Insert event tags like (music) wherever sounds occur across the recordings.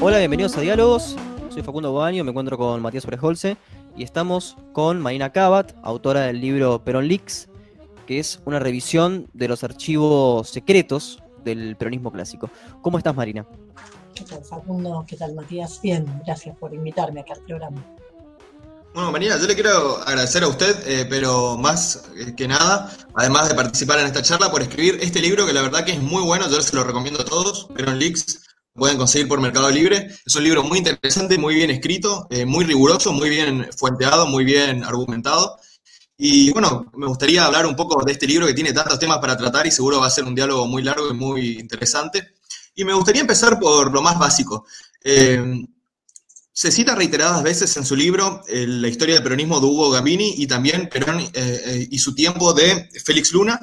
Hola, bienvenidos a Diálogos. Soy Facundo Bobaño, me encuentro con Matías Oreholce y estamos con Marina Cabat, autora del libro Perón Leaks, que es una revisión de los archivos secretos del peronismo clásico. ¿Cómo estás, Marina? ¿Qué tal, Facundo? ¿Qué tal, Matías? Bien, gracias por invitarme acá al programa. Bueno, Marina, yo le quiero agradecer a usted, eh, pero más que nada, además de participar en esta charla, por escribir este libro que la verdad que es muy bueno, yo se lo recomiendo a todos, Perón Leaks, pueden conseguir por Mercado Libre. Es un libro muy interesante, muy bien escrito, eh, muy riguroso, muy bien fuenteado, muy bien argumentado. Y bueno, me gustaría hablar un poco de este libro que tiene tantos temas para tratar y seguro va a ser un diálogo muy largo y muy interesante. Y me gustaría empezar por lo más básico. Eh, se cita reiteradas veces en su libro eh, la historia del peronismo de Hugo Gambini y también Perón y su tiempo de Félix Luna.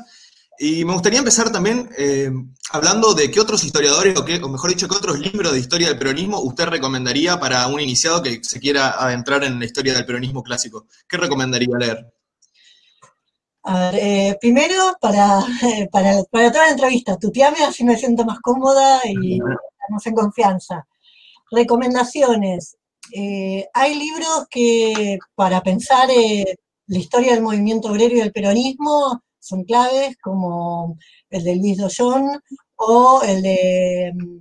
Y me gustaría empezar también eh, hablando de qué otros historiadores, o, qué, o mejor dicho, qué otros libros de historia del peronismo usted recomendaría para un iniciado que se quiera adentrar en la historia del peronismo clásico. ¿Qué recomendaría leer? A ver, eh, primero, para, (laughs) para, para, toda la entrevista, tuteame así me siento más cómoda y estamos en confianza. Recomendaciones. Eh, hay libros que para pensar eh, la historia del movimiento obrero y del peronismo son claves, como el de Luis Dollón o el de mm,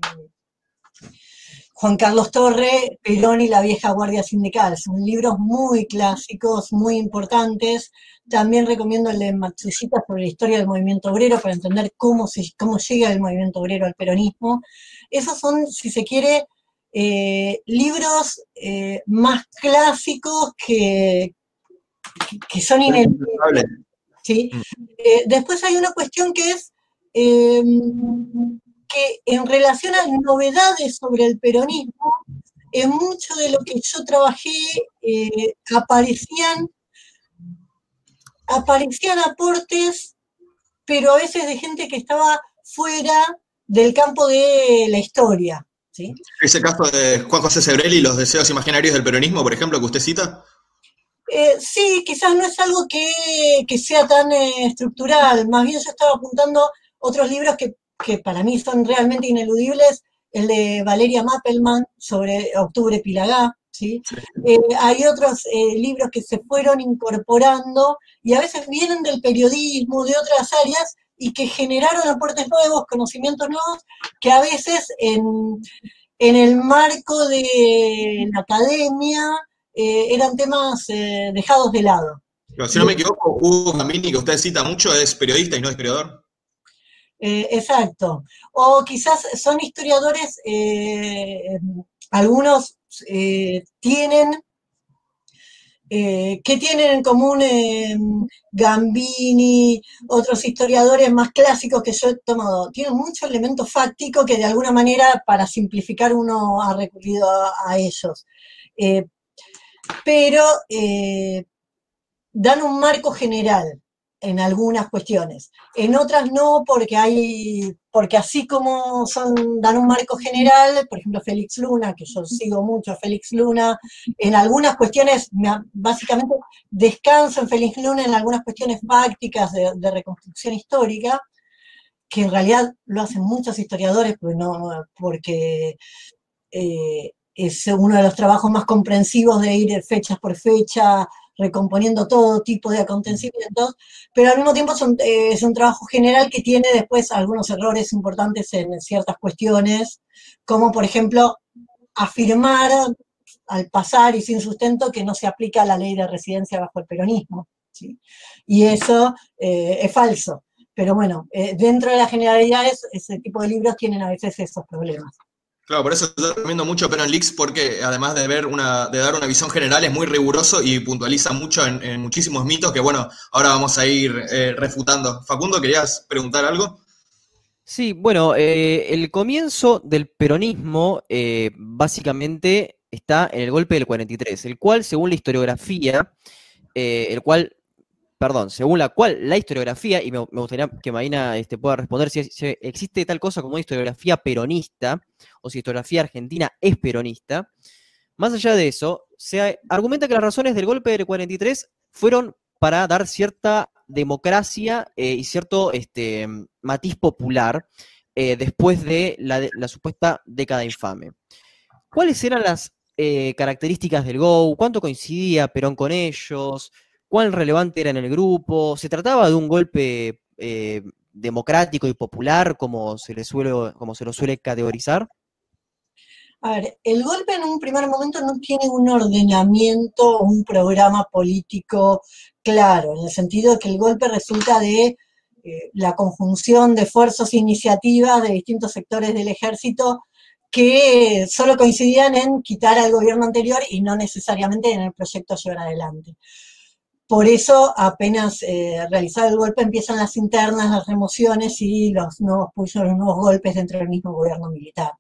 Juan Carlos Torre, Perón y la vieja guardia sindical. Son libros muy clásicos, muy importantes. También recomiendo el de Matsushita sobre la historia del movimiento obrero para entender cómo, se, cómo llega el movimiento obrero al peronismo. Esos son, si se quiere, eh, libros eh, más clásicos que, que son ineludibles. ¿sí? Mm. Eh, después hay una cuestión que es em, que en relación a novedades sobre el peronismo, en mucho de lo que yo trabajé aparecían, aparecían aportes, pero a veces de gente que estaba fuera del campo de la historia. ¿Sí? Ese caso de Juan José Sebrelli y los deseos imaginarios del peronismo, por ejemplo, que usted cita. Eh, sí, quizás no es algo que, sea tan eh, estructural, más bien yo estaba apuntando otros libros que, para mí son realmente ineludibles, el de Valeria Mappelman sobre Octubre Pilagá, ¿sí? Eh, hay otros libros que se fueron incorporando y a veces vienen del periodismo, de otras áreas, y que generaron aportes nuevos, conocimientos nuevos, que a veces en, en el marco de la academia eh, eran temas eh, dejados de lado. si no me equivoco, Hugo Gambini, que usted cita mucho, es periodista y no historiador. Eh, exacto. O quizás son historiadores, algunos tienen ¿Qué tienen en común Gambini, otros historiadores más clásicos que yo he tomado? Tienen mucho elemento fáctico que de alguna manera, para simplificar, uno ha recurrido a, ellos pero eh, dan un marco general en algunas cuestiones. En otras no, porque hay, porque así como dan un marco general, por ejemplo, Félix Luna, que yo sigo mucho a Félix Luna, en algunas cuestiones, básicamente descanso en Félix Luna en algunas cuestiones fácticas de, reconstrucción histórica, que en realidad lo hacen muchos historiadores, pues no, porque eh, es uno de los trabajos más comprensivos de ir fechas por fecha, recomponiendo todo tipo de acontecimientos, pero al mismo tiempo eh, es un trabajo general que tiene después algunos errores importantes en ciertas cuestiones, como por ejemplo afirmar al pasar y sin sustento que no se aplica la ley de residencia bajo el peronismo. Y eso eh, es falso. Pero bueno, eh, dentro de las generalidades, ese tipo de libros tienen a veces esos problemas. Claro, por eso yo recomiendo mucho Perón Leaks porque además de dar una visión general, es muy riguroso y puntualiza mucho en, muchísimos mitos que bueno, ahora vamos a ir eh, refutando. Facundo, ¿querías preguntar algo? Sí, bueno, eh, el comienzo del peronismo eh, básicamente está en el golpe del 43, el cual, según la historiografía, el cual perdón, según la cual la historiografía, y me, gustaría que Marina este, pueda responder si, existe tal cosa como historiografía peronista, o si historiografía argentina es peronista, más allá de eso, se argumenta que las razones del golpe del 43 fueron para dar cierta democracia eh, y cierto este, matiz popular eh, después de la, supuesta década infame. ¿Cuáles eran las eh, características del GO? ¿Cuánto coincidía Perón con ellos? ¿Cuán relevante era en el grupo? ¿Se trataba de un golpe democrático y popular como se, le suele, como se lo suele categorizar? A ver, el golpe en un primer momento no tiene un ordenamiento o un programa político claro, en el sentido de que el golpe resulta de eh, la conjunción de fuerzas e iniciativas de distintos sectores del ejército que solo coincidían en quitar al gobierno anterior y no necesariamente en el proyecto a llevar adelante. Por eso, apenas eh, realizado el golpe, empiezan las internas, las remociones y los nuevos, golpes dentro del mismo gobierno militar.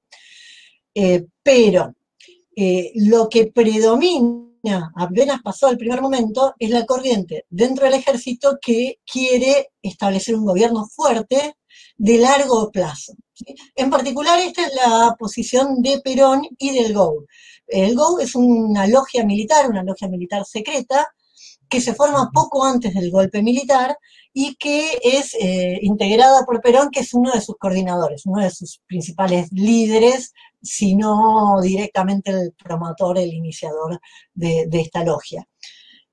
Eh, pero eh, lo que predomina, apenas pasó al primer momento, es la corriente dentro del ejército que quiere establecer un gobierno fuerte de largo plazo. En particular, esta es la posición de Perón y del GOU. El GOU es una logia militar, una logia militar secreta, que se forma poco antes del golpe militar y que es eh, integrada por Perón, que es uno de sus coordinadores, uno de sus principales líderes, sino directamente el promotor, el iniciador de, esta logia.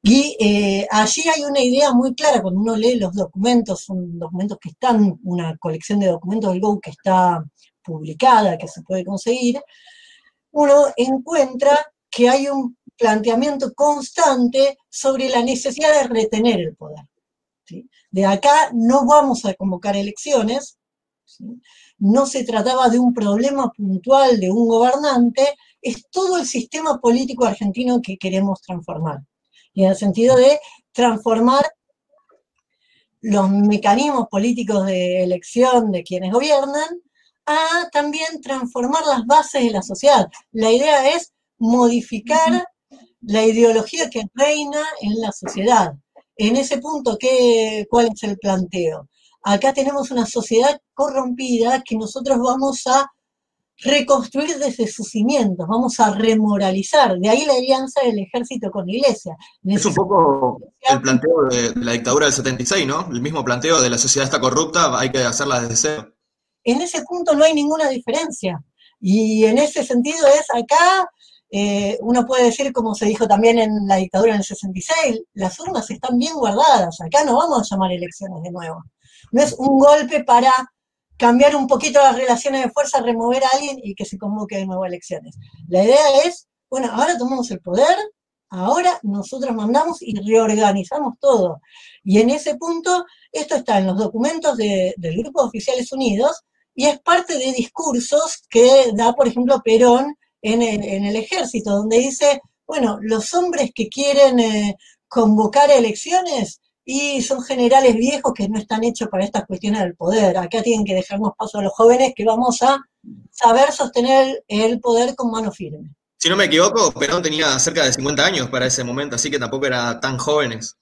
Y eh, allí hay una idea muy clara, cuando uno lee los documentos, son documentos que están, una colección de documentos del GO que está publicada, que se puede conseguir, uno encuentra que hay un planteamiento constante sobre la necesidad de retener el poder. De acá no vamos a convocar elecciones, no se trataba de un problema puntual de un gobernante, es todo el sistema político argentino que queremos transformar. Y en el sentido de transformar los mecanismos políticos de elección de quienes gobiernan, a también transformar las bases de la sociedad. La idea es modificar la ideología que reina en la sociedad. En ese punto, ¿qué, ¿cuál es el planteo? Acá tenemos una sociedad corrompida que nosotros vamos a reconstruir desde sus cimientos, vamos a remoralizar. De ahí la alianza del ejército con la iglesia. Es un poco el planteo de la dictadura del 76, ¿no? El mismo planteo de la sociedad está corrupta, hay que hacerla desde cero. En ese punto no hay ninguna diferencia. Y en ese sentido es acá eh, uno puede decir, como se dijo también en la dictadura en el 66, las urnas están bien guardadas, acá no vamos a llamar elecciones de nuevo. No es un golpe para cambiar un poquito las relaciones de fuerza, remover a alguien y que se convoque de nuevo elecciones. La idea es, bueno, ahora tomamos el poder, ahora nosotros mandamos y reorganizamos todo. Y en ese punto, esto está en los documentos del Grupo de Oficiales Unidos y es parte de discursos que da, por ejemplo, Perón en el, ejército, donde dice, bueno, los hombres que quieren eh, convocar elecciones y son generales viejos que no están hechos para estas cuestiones del poder. Acá tienen que dejarnos paso a los jóvenes que vamos a saber sostener el poder con mano firme. Si no me equivoco, Perón tenía cerca de 50 años para ese momento, así que tampoco era tan jóvenes.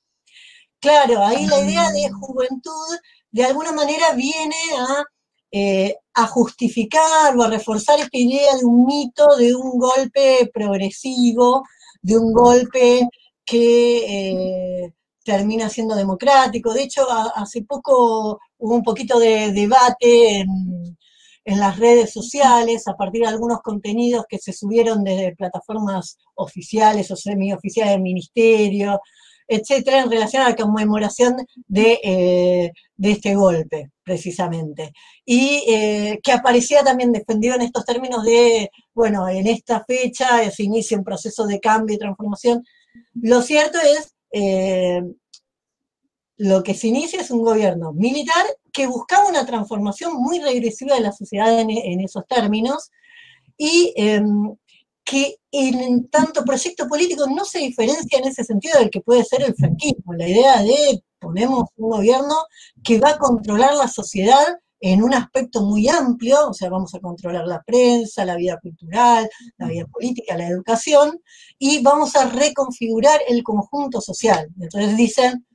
Claro, ahí la idea de juventud de alguna manera viene a eh, a justificar o a reforzar esta idea de un mito, de un golpe progresivo, de un golpe que eh, termina siendo democrático. De hecho, hace poco hubo un poquito de debate en, en, las redes sociales a partir de algunos contenidos que se subieron desde plataformas oficiales o semioficiales del ministerio, etcétera, en relación a la conmemoración de, eh, este golpe, precisamente. Y eh, que aparecía también defendido en estos términos de, bueno, en esta fecha se inicia un proceso de cambio y transformación. Lo cierto es, eh, lo que se inicia es un gobierno militar que buscaba una transformación muy regresiva de la sociedad en, en esos términos y em, que en tanto proyecto político no se diferencia en ese sentido del que puede ser el franquismo. La idea de ponemos un gobierno que va a controlar la sociedad en un aspecto muy amplio, o sea, vamos a controlar la prensa, la vida cultural, la vida política, la educación, y vamos a reconfigurar el conjunto social. Entonces dicen,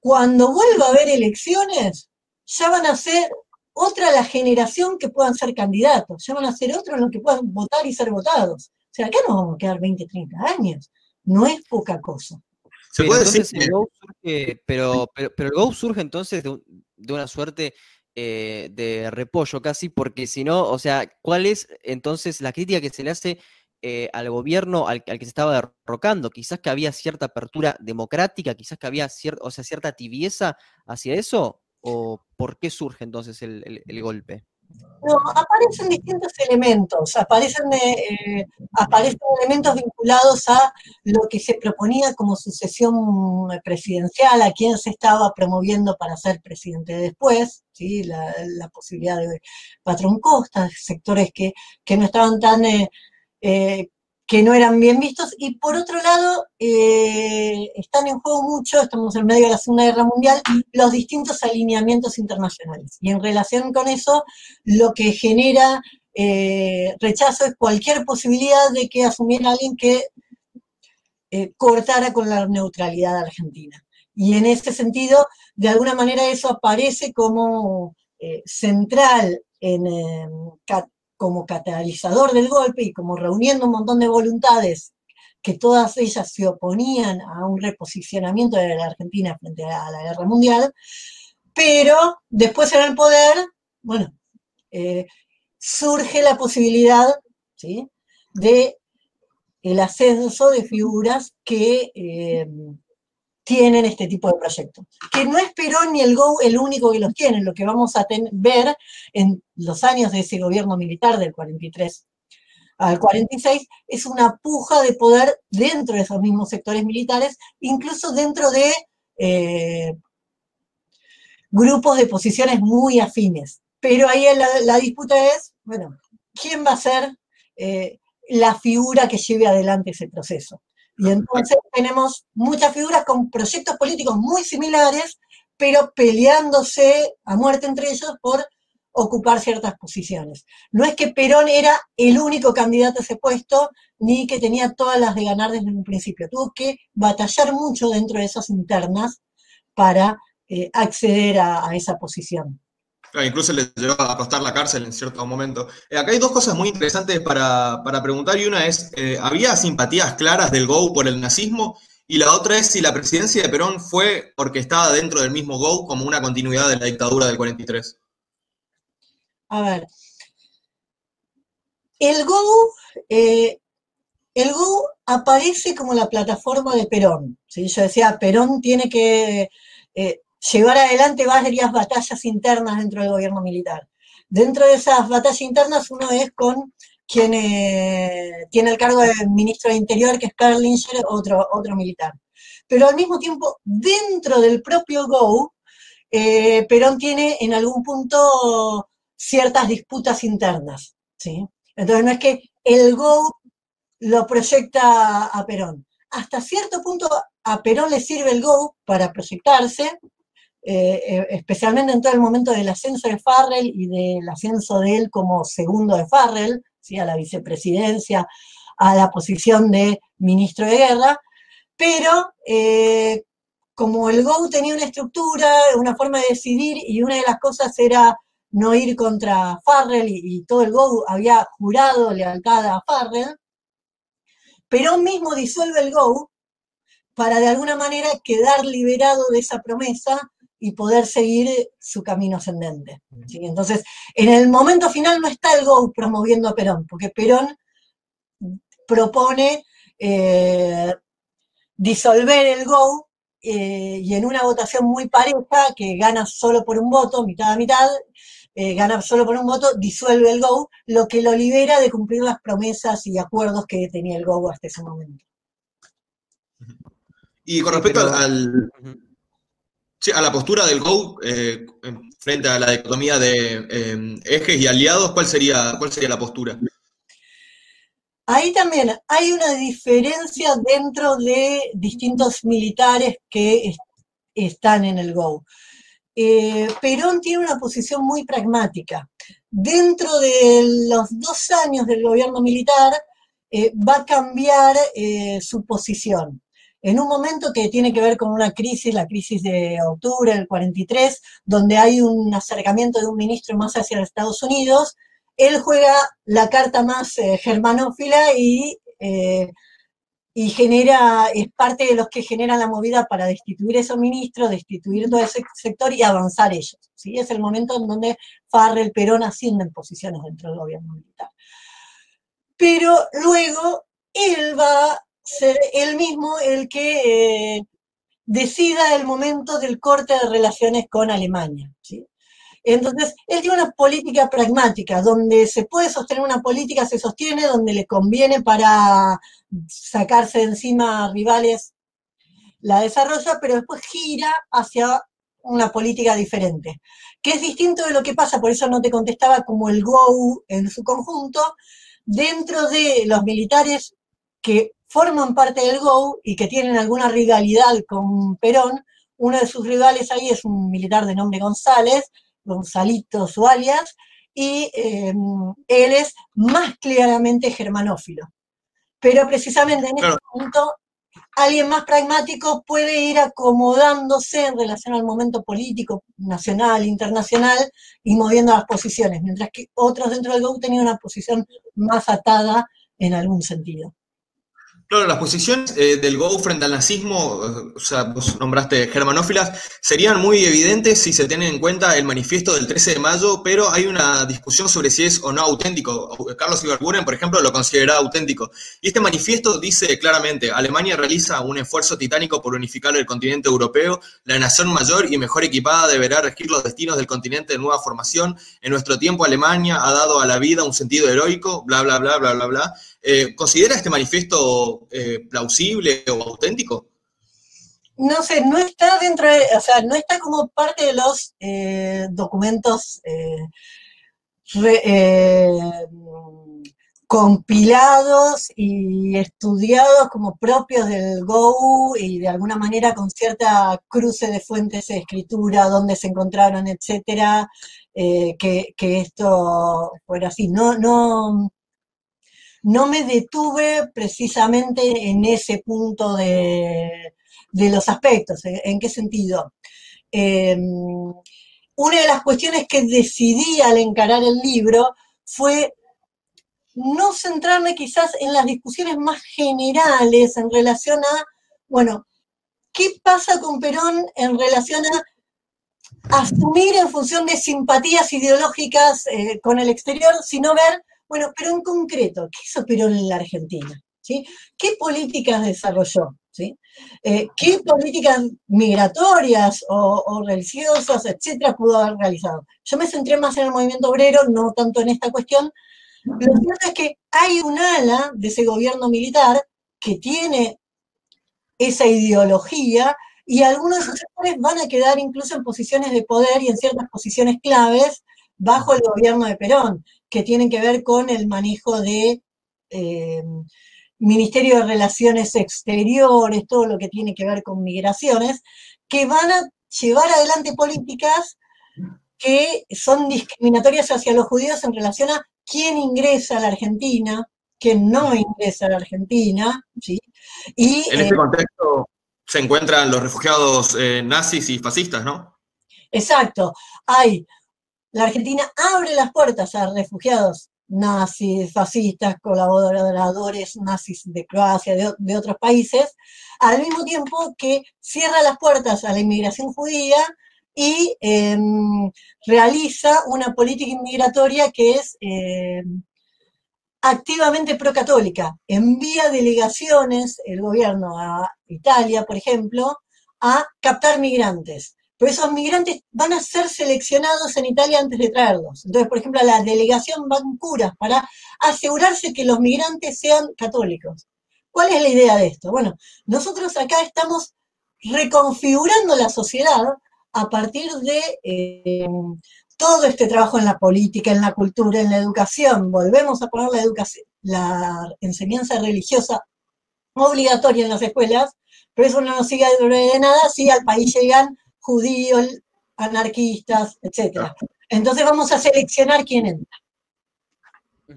cuando vuelva a haber elecciones, ya van a ser otra la generación que puedan ser candidatos, ya van a ser otros los que puedan votar y ser votados. O sea, acá nos vamos a quedar 20, 30 años. No es poca cosa. ¿Se puede decir el Go surge, pero, pero, el Go surge entonces de, una suerte eh, de repollo casi, porque si no, o sea, ¿cuál es entonces la crítica que se le hace eh, al gobierno al, que se estaba derrocando? Quizás que había cierta apertura democrática, quizás que había o sea, cierta tibieza hacia eso, o por qué surge entonces el golpe? No, aparecen distintos elementos, aparecen, eh, aparecen elementos vinculados a lo que se proponía como sucesión presidencial, a quién se estaba promoviendo para ser presidente después, ¿sí? la, posibilidad de patrón Costa, sectores que, no estaban tan eh, eh, que no eran bien vistos, y por otro lado, eh, están en juego mucho, estamos en medio de la Segunda Guerra Mundial, los distintos alineamientos internacionales. Y en relación con eso, lo que genera eh, rechazo es cualquier posibilidad de que asumiera alguien que eh, cortara con la neutralidad argentina. Y en ese sentido, de alguna manera eso aparece como central en, como catalizador del golpe y como reuniendo un montón de voluntades que todas ellas se oponían a un reposicionamiento de la Argentina frente a la guerra mundial, pero después en el poder, bueno, eh, surge la posibilidad ¿sí? de el ascenso de figuras que eh, tienen este tipo de proyectos. Que no es Perón ni el GO el único que los tiene, lo que vamos a ver en los años de ese gobierno militar del 43 al 46 es una puja de poder dentro de esos mismos sectores militares, incluso dentro de eh, grupos de posiciones muy afines. Pero ahí la, disputa es, bueno, ¿quién va a ser eh, la figura que lleve adelante ese proceso? Y entonces tenemos muchas figuras con proyectos políticos muy similares, pero peleándose a muerte entre ellos por ocupar ciertas posiciones. No es que Perón era el único candidato a ese puesto, ni que tenía todas las de ganar desde un principio. Tuvo que batallar mucho dentro de esas internas para eh, acceder a esa posición incluso le llevó a costar la cárcel en cierto momento. Eh, acá hay dos cosas muy interesantes para, preguntar, y una es, eh, ¿había simpatías claras del GO por el nazismo? Y la otra es si la presidencia de Perón fue porque estaba dentro del mismo GO como una continuidad de la dictadura del 43. A ver, el GO, eh, el aparece como la plataforma de Perón. ¿sí? Yo decía, Perón tiene que llevar adelante varias batallas internas dentro del gobierno militar. Dentro de esas batallas internas, uno es con quien eh, tiene el cargo de ministro de Interior, que es Karl Linger, otro, otro militar. Pero al mismo tiempo, dentro del propio GO, eh, Perón tiene en algún punto ciertas disputas internas. ¿sí? Entonces no es que el GO lo proyecta a Perón. Hasta cierto punto a Perón le sirve el GO para proyectarse, eh, eh, especialmente en todo el momento del ascenso de Farrell y del ascenso de él como segundo de Farrell, ¿sí? a la vicepresidencia, a la posición de ministro de guerra, pero eh, como el GO tenía una estructura, una forma de decidir, y una de las cosas era no ir contra Farrell, y, todo el GO había jurado lealtad a Farrell, pero mismo disuelve el GO para de alguna manera quedar liberado de esa promesa y poder seguir su camino ascendente. Entonces, en el momento final no está el GO promoviendo a Perón, porque Perón propone eh, disolver el GO eh, y en una votación muy pareja, que gana solo por un voto, mitad a mitad, eh, gana solo por un voto, disuelve el GO, lo que lo libera de cumplir las promesas y acuerdos que tenía el GO hasta ese momento. Y con respecto al, A la postura del GO eh, frente a la dicotomía de em, ejes y aliados, ¿cuál sería, ¿cuál sería la postura? Ahí también hay una diferencia dentro de distintos militares que están en el GO. Eh, Perón tiene una posición muy pragmática. Dentro de los dos años del gobierno militar eh, va a cambiar su posición en un momento que tiene que ver con una crisis, la crisis de octubre del 43, donde hay un acercamiento de un ministro más hacia Estados Unidos, él juega la carta más eh, germanófila y eh, y genera, es parte de los que generan la movida para destituir esos ministros, destituir todo ese sector y avanzar ellos. ¿sí? Es el momento en donde Farrell, Perón ascienden posiciones dentro del gobierno militar. Pero luego él va a ser él mismo el que eh, decida el momento del corte de relaciones con Alemania. ¿sí? Entonces, él tiene una política pragmática, donde se puede sostener una política, se sostiene, donde le conviene para sacarse de encima rivales, la desarrolla, pero después gira hacia una política diferente, que es distinto de lo que pasa, por eso no te contestaba como el GO en su conjunto, dentro de los militares que forman parte del GO y que tienen alguna rivalidad con Perón, uno de sus rivales ahí es un militar de nombre González, Gonzalito su alias, y em, él es más claramente germanófilo. Pero precisamente en este punto, alguien más pragmático puede ir acomodándose en relación al momento político, nacional, internacional, y moviendo las posiciones, mientras que otros dentro del GOU tenían una posición más atada en algún sentido. Claro, las posiciones eh, del Go frente al nazismo, o sea, vos nombraste germanófilas, serían muy evidentes si se tiene en cuenta el manifiesto del 13 de mayo, pero hay una discusión sobre si es o no auténtico. Carlos Ibarburen, por ejemplo, lo considera auténtico. Y este manifiesto dice claramente, Alemania realiza un esfuerzo titánico por unificar el continente europeo, la nación mayor y mejor equipada deberá regir los destinos del continente de nueva formación. En nuestro tiempo Alemania ha dado a la vida un sentido heroico, bla, bla, bla, bla, bla, bla eh, ¿Considera este manifiesto eh, plausible o auténtico? No sé, no está dentro de, o sea, no está como parte de los eh, documentos compilados y estudiados como propios del GO y de alguna manera con cierta cruce de fuentes de escritura, donde se encontraron, etcétera, que, que, esto fuera así. No, no, no me detuve precisamente en ese punto de, los aspectos. ¿En qué sentido? Em, una de las cuestiones que decidí al encarar el libro fue no centrarme quizás en las discusiones más generales en relación a, bueno, ¿qué pasa con Perón en relación a asumir en función de simpatías ideológicas eh, con el exterior, sino ver bueno, pero en concreto, ¿qué hizo Perón en la Argentina? ¿Qué políticas desarrolló? Eh, ¿Qué políticas migratorias o, religiosas, etcétera, pudo haber realizado? Yo me centré más en el movimiento obrero, no tanto en esta cuestión. Lo cierto es que hay un ala de ese gobierno militar que tiene esa ideología y algunos de esos sectores van a quedar incluso en posiciones de poder y en ciertas posiciones claves bajo el gobierno de Perón que tienen que ver con el manejo de eh, Ministerio de Relaciones Exteriores, todo lo que tiene que ver con migraciones, que van a llevar adelante políticas que son discriminatorias hacia los judíos en relación a quién ingresa a la Argentina, quién no ingresa a la Argentina. ¿sí? Y, en este eh, contexto se encuentran los refugiados eh, nazis y fascistas, ¿no? Exacto. Hay la Argentina abre las puertas a refugiados nazis, fascistas, colaboradores nazis de Croacia, de, otros países, al mismo tiempo que cierra las puertas a la inmigración judía y em, realiza una política inmigratoria que es em, activamente procatólica. Envía delegaciones, el gobierno a Italia, por ejemplo, a captar migrantes pero esos migrantes van a ser seleccionados en Italia antes de traerlos. Entonces, por ejemplo, la delegación van curas para asegurarse que los migrantes sean católicos. ¿Cuál es la idea de esto? Bueno, nosotros acá estamos reconfigurando la sociedad a partir de eh, todo este trabajo en la política, en la cultura, en la educación. Volvemos a poner la, educación, la enseñanza religiosa obligatoria en las escuelas, pero eso no nos sigue de nada si al país llegan judíos, anarquistas, etc. Entonces vamos a seleccionar quién entra.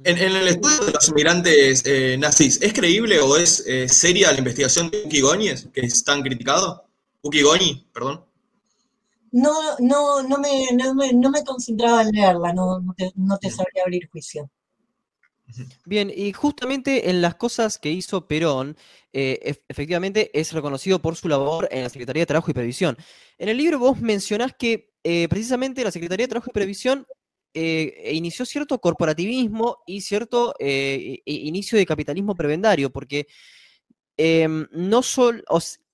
En, el estudio de los inmigrantes eh, nazis, ¿es creíble o es eh, seria la investigación de Uki Goñez, que es tan criticado? Uki Goñi, perdón. No, no, no me, no, me, concentraba en leerla, no, te, sabría abrir juicio. Bien, y justamente en las cosas que hizo Perón, eh, efectivamente es reconocido por su labor en la Secretaría de Trabajo y Previsión. En el libro vos mencionás que eh, precisamente la Secretaría de Trabajo y Previsión eh, inició cierto corporativismo y cierto inicio de capitalismo prebendario, porque em, no solo,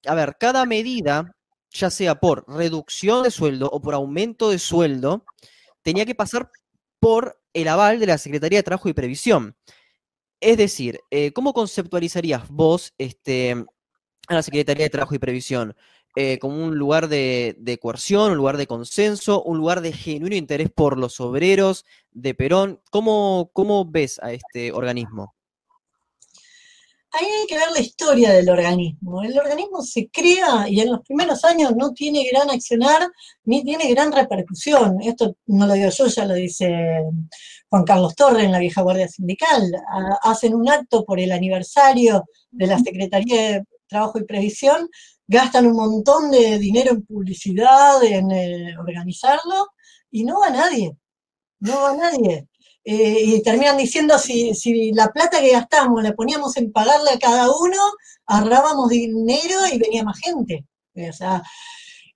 a ver, cada medida, ya sea por reducción de sueldo o por aumento de sueldo, tenía que pasar por el aval de la Secretaría de Trabajo y Previsión. Es decir, eh, ¿cómo conceptualizarías vos este, a la Secretaría de Trabajo y Previsión? Eh, como un lugar de, coerción, un lugar de consenso, un lugar de genuino interés por los obreros de Perón. ¿Cómo, cómo ves a este organismo? Ahí hay que ver la historia del organismo. El organismo se crea y en los primeros años no tiene gran accionar ni tiene gran repercusión. Esto no lo digo yo, ya lo dice Juan Carlos Torre en la vieja Guardia Sindical. Hacen un acto por el aniversario de la Secretaría de Trabajo y Previsión, gastan un montón de dinero en publicidad, en eh, organizarlo, y no va nadie. No va nadie. Eh, y terminan diciendo si, la plata que gastamos la poníamos en pagarle a cada uno, ahorrábamos dinero y venía más gente. O sea,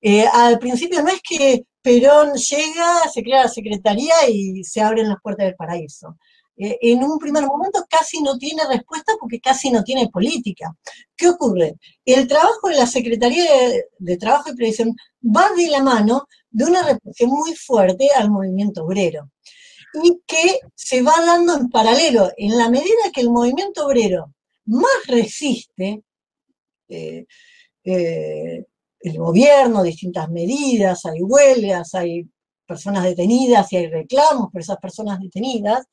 eh, al principio no es que Perón llega, se crea la secretaría y se abren las puertas del paraíso. Eh, en un primer momento casi no tiene respuesta porque casi no tiene política. ¿Qué ocurre? El trabajo de la Secretaría de, de Trabajo y Previsión va de la mano de una represión muy fuerte al movimiento obrero y que se va dando en paralelo. En la medida que el movimiento obrero más resiste, eh, eh, el gobierno, distintas medidas, hay huelgas, hay personas detenidas y hay reclamos por esas personas detenidas,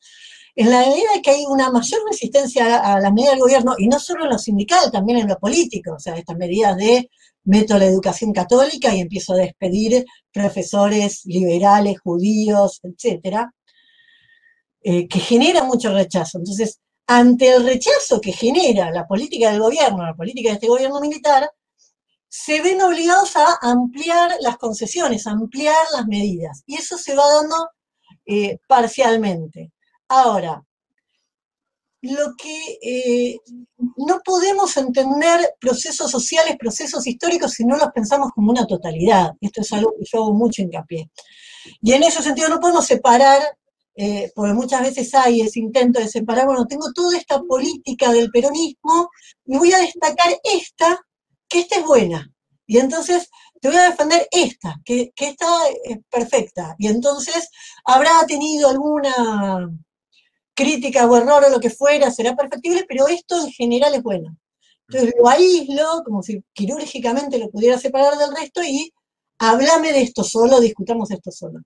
en la medida que hay una mayor resistencia a la medida del gobierno, y no solo en lo sindical, también en lo político, o sea, estas medidas de meto la educación católica y empiezo a despedir profesores liberales, judíos, etcétera, eh, que genera mucho rechazo. Entonces, ante el rechazo que genera la política del gobierno, la política de este gobierno militar, se ven obligados a ampliar las concesiones, a ampliar las medidas. Y eso se va dando eh, parcialmente. Ahora, lo que eh, no podemos entender procesos sociales, procesos históricos, si no los pensamos como una totalidad. Esto es algo que yo hago mucho hincapié. Y en ese sentido no podemos separar eh, porque muchas veces hay ese intento de separar, bueno, tengo toda esta política del peronismo y voy a destacar esta, que esta es buena. Y entonces te voy a defender esta, que, que esta es perfecta. Y entonces habrá tenido alguna crítica o error o lo que fuera, será perfectible, pero esto en general es bueno. Entonces lo aíslo, como si quirúrgicamente lo pudiera separar del resto y háblame de esto solo, discutamos esto solo.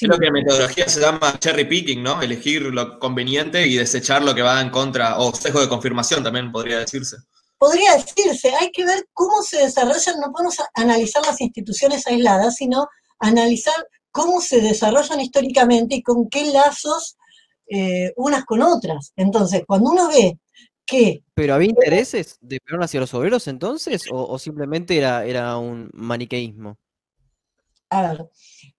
Creo que en metodología se llama cherry picking, ¿no? Elegir lo conveniente y desechar lo que va en contra, o sesgo de confirmación también podría decirse. Podría decirse, hay que ver cómo se desarrollan, no podemos analizar las instituciones aisladas, sino analizar cómo se desarrollan históricamente y con qué lazos eh, unas con otras. Entonces, cuando uno ve que... ¿Pero había intereses de Perón hacia los obreros entonces? ¿O, simplemente era, era un maniqueísmo? A ver,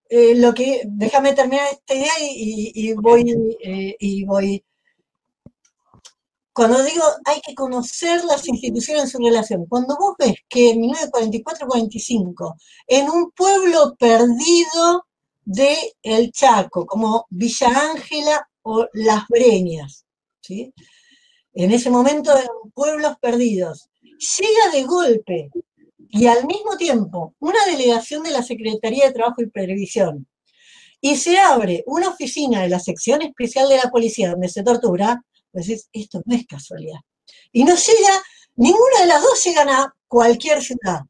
eh, lo que, déjame terminar esta idea y, voy, eh, y voy. Cuando digo hay que conocer las instituciones en su relación, cuando vos ves que en 1944-45, en un pueblo perdido de El Chaco, como Villa Ángela o Las Breñas, ¿sí? en ese momento eran pueblos perdidos, llega de golpe y al mismo tiempo una delegación de la Secretaría de Trabajo y Previsión y se abre una oficina de la sección especial de la policía donde se tortura, pues esto no es casualidad. Y no llega, ninguna de las dos llegan a cualquier ciudad.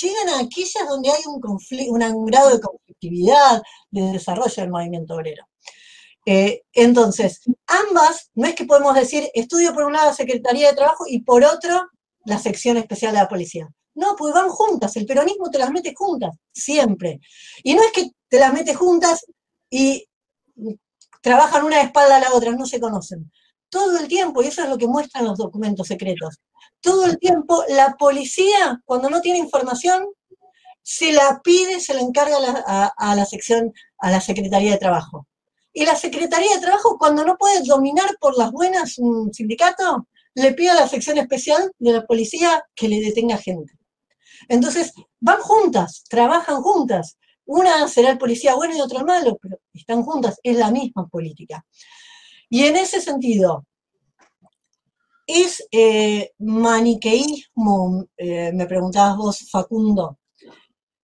Llegan a aquellas donde hay un, conflicto, un grado de conflictividad, de desarrollo del movimiento obrero. Eh, entonces, ambas, no es que podemos decir, estudio por un lado la Secretaría de Trabajo y por otro la sección especial de la policía. No, pues van juntas, el peronismo te las mete juntas, siempre. Y no es que te las mete juntas y trabajan una de espalda a la otra, no se conocen. Todo el tiempo, y eso es lo que muestran los documentos secretos, todo el tiempo la policía, cuando no tiene información, se la pide, se la encarga a la, sección, a la Secretaría de Trabajo. Y la Secretaría de Trabajo, cuando no puede dominar por las buenas un sindicato, le pide a la sección especial de la policía que le detenga gente. Entonces, van juntas, trabajan juntas. Una será el policía bueno y otra malo, pero están juntas, es la misma política. Y en ese sentido, ¿es eh, maniqueísmo, eh, me preguntabas vos, Facundo?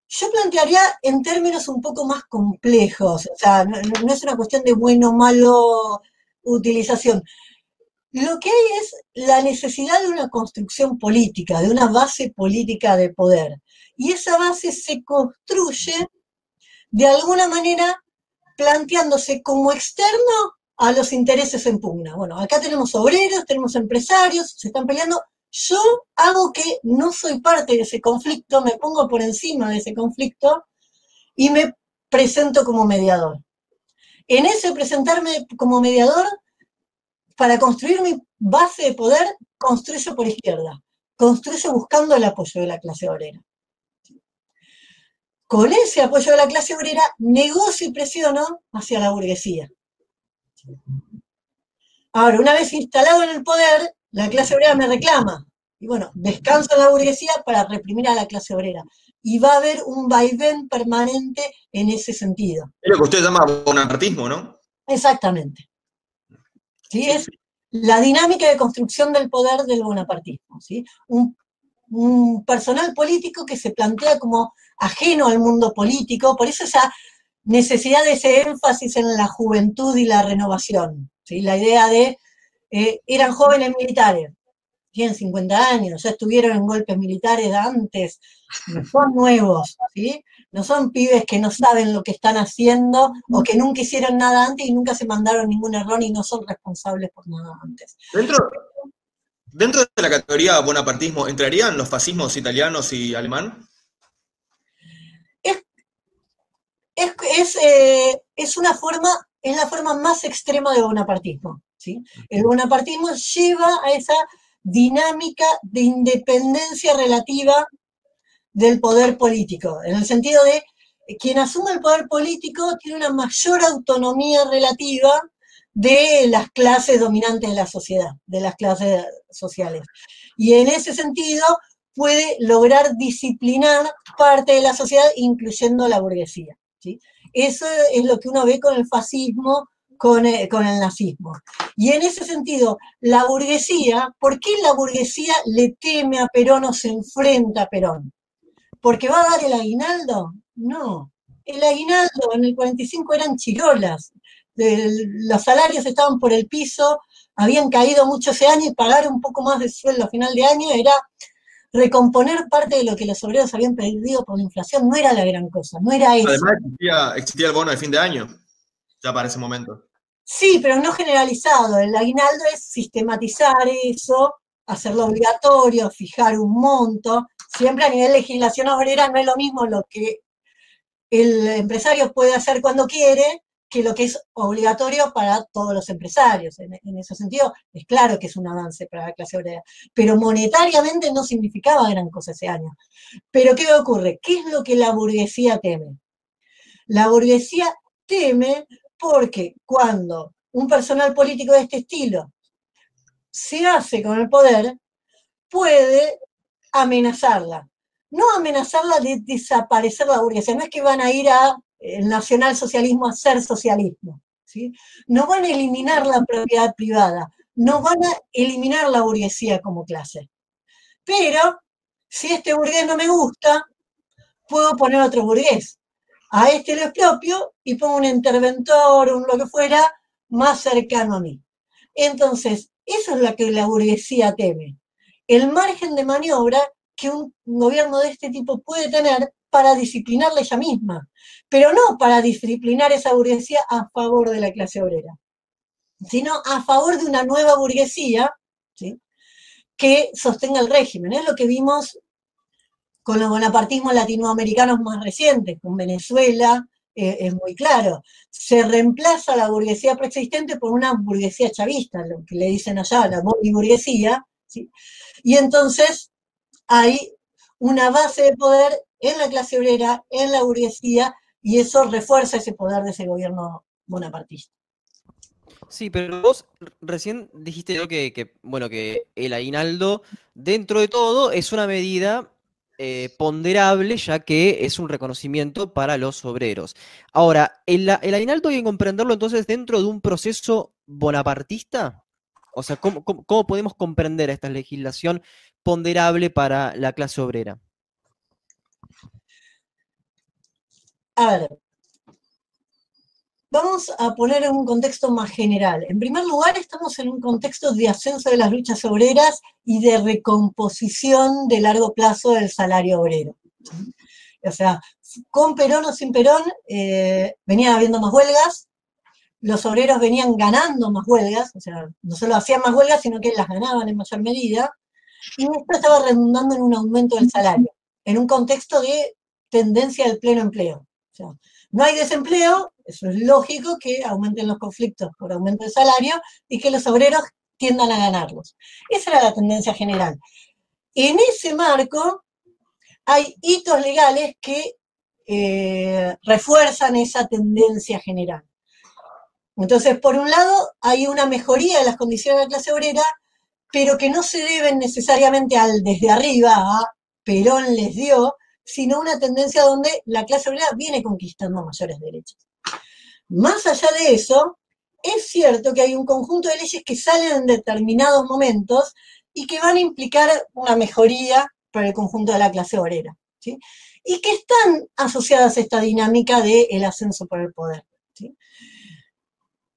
Yo plantearía en términos un poco más complejos, o sea, no, no es una cuestión de bueno o malo utilización. Lo que hay es la necesidad de una construcción política, de una base política de poder. Y esa base se construye de alguna manera planteándose como externo a los intereses en pugna. Bueno, acá tenemos obreros, tenemos empresarios, se están peleando. Yo hago que no soy parte de ese conflicto, me pongo por encima de ese conflicto y me presento como mediador. En ese presentarme como mediador para construir mi base de poder, construyo por izquierda, construyo buscando el apoyo de la clase obrera. Con ese apoyo de la clase obrera, negocio y presiono hacia la burguesía. Ahora, una vez instalado en el poder, la clase obrera me reclama. Y bueno, descanso en la burguesía para reprimir a la clase obrera. Y va a haber un vaivén permanente en ese sentido. Es lo que usted llama bonapartismo, ¿no? Exactamente. ¿Sí? Es la dinámica de construcción del poder del bonapartismo. ¿sí? Un, un, personal político que se plantea como ajeno al mundo político, por eso esa necesidad de ese énfasis en la juventud y la renovación. ¿sí? La idea de, eh, eran jóvenes militares, tienen 50 años, ya estuvieron en golpes militares antes, son nuevos, ¿sí? No son pibes que no saben lo que están haciendo o que nunca hicieron nada antes y nunca se mandaron ningún error y no son responsables por nada antes. Dentro, dentro de la categoría bonapartismo, ¿entrarían los fascismos italianos y alemán? Es, es, es, eh, es una forma, es la forma más extrema de bonapartismo. ¿sí? El bonapartismo lleva a esa dinámica de independencia relativa del poder político, en el sentido de quien asume el poder político tiene una mayor autonomía relativa de las clases dominantes de la sociedad, de las clases sociales. Y en ese sentido puede lograr disciplinar parte de la sociedad, incluyendo la burguesía. ¿sí? Eso es lo que uno ve con el fascismo, con el, con el, nazismo. Y en ese sentido, la burguesía, ¿por qué la burguesía le teme a Perón o se enfrenta a Perón? ¿Porque va a dar el aguinaldo? No. El aguinaldo en el 45 eran chirolas. Los salarios estaban por el piso, habían caído mucho ese año y pagar un poco más de sueldo a final de año era recomponer parte de lo que los obreros habían perdido por la inflación. No era la gran cosa, no era eso. Además existía, existía el bono de fin de año, ya para ese momento. Sí, pero no generalizado. El aguinaldo es sistematizar eso, hacerlo obligatorio, fijar un monto. Siempre a nivel legislación obrera no es lo mismo lo que el empresario puede hacer cuando quiere que lo que es obligatorio para todos los empresarios. En, en, ese sentido, es claro que es un avance para la clase obrera, pero monetariamente no significaba gran cosa ese año. Pero ¿qué ocurre? ¿Qué es lo que la burguesía teme? La burguesía teme porque cuando un personal político de este estilo se hace con el poder, puede amenazarla. No amenazarla de desaparecer la burguesía, no es que van a ir a el nacionalsocialismo a ser socialismo. ¿sí? No van a eliminar la propiedad privada, no van a eliminar la burguesía como clase. Pero, si este burgués no me gusta, puedo poner otro burgués. A este lo expropio y pongo un interventor, un lo que fuera, más cercano a mí. Entonces, eso es lo que la burguesía teme. El margen de maniobra que un gobierno de este tipo puede tener para disciplinarla ella misma, pero no para disciplinar esa burguesía a favor de la clase obrera, sino a favor de una nueva burguesía ¿sí? que sostenga el régimen. Es lo que vimos con los bonapartismos latinoamericanos más recientes, con Venezuela, eh, es muy claro. Se reemplaza la burguesía preexistente por una burguesía chavista, lo que le dicen allá, la burguesía, ¿sí? y entonces hay una base de poder en la clase obrera, en la burguesía, y eso refuerza ese poder de ese gobierno bonapartista. Sí, pero vos recién dijiste que, bueno, que el aguinaldo, dentro de todo, es una medida eh, ponderable, ya que es un reconocimiento para los obreros. Ahora, ¿el, el aguinaldo hay que comprenderlo entonces dentro de un proceso bonapartista? O sea, ¿cómo, cómo podemos comprender esta legislación ponderable para la clase obrera? A ver, Vamos a poner en un contexto más general. En primer lugar, estamos en un contexto de ascenso de las luchas obreras y de recomposición de largo plazo del salario obrero. O sea, con Perón o sin Perón, eh, venían habiendo más huelgas, los obreros venían ganando más huelgas, o sea, no solo hacían más huelgas, sino que las ganaban en mayor medida, y esto estaba redundando en un aumento del salario, en un contexto de tendencia del pleno empleo. O sea, no hay desempleo, eso es lógico que aumenten los conflictos por aumento de salario y que los obreros tiendan a ganarlos. Esa era la tendencia general. En ese marco hay hitos legales que eh, refuerzan esa tendencia general. Entonces, por un lado, hay una mejoría de las condiciones de la clase obrera, pero que no se deben necesariamente al desde arriba, a Perón les dio, sino una tendencia donde la clase obrera viene conquistando mayores derechos. Más allá de eso, es cierto que hay un conjunto de leyes que salen en determinados momentos y que van a implicar una mejoría para el conjunto de la clase obrera, y que están asociadas a esta dinámica del ascenso por el poder.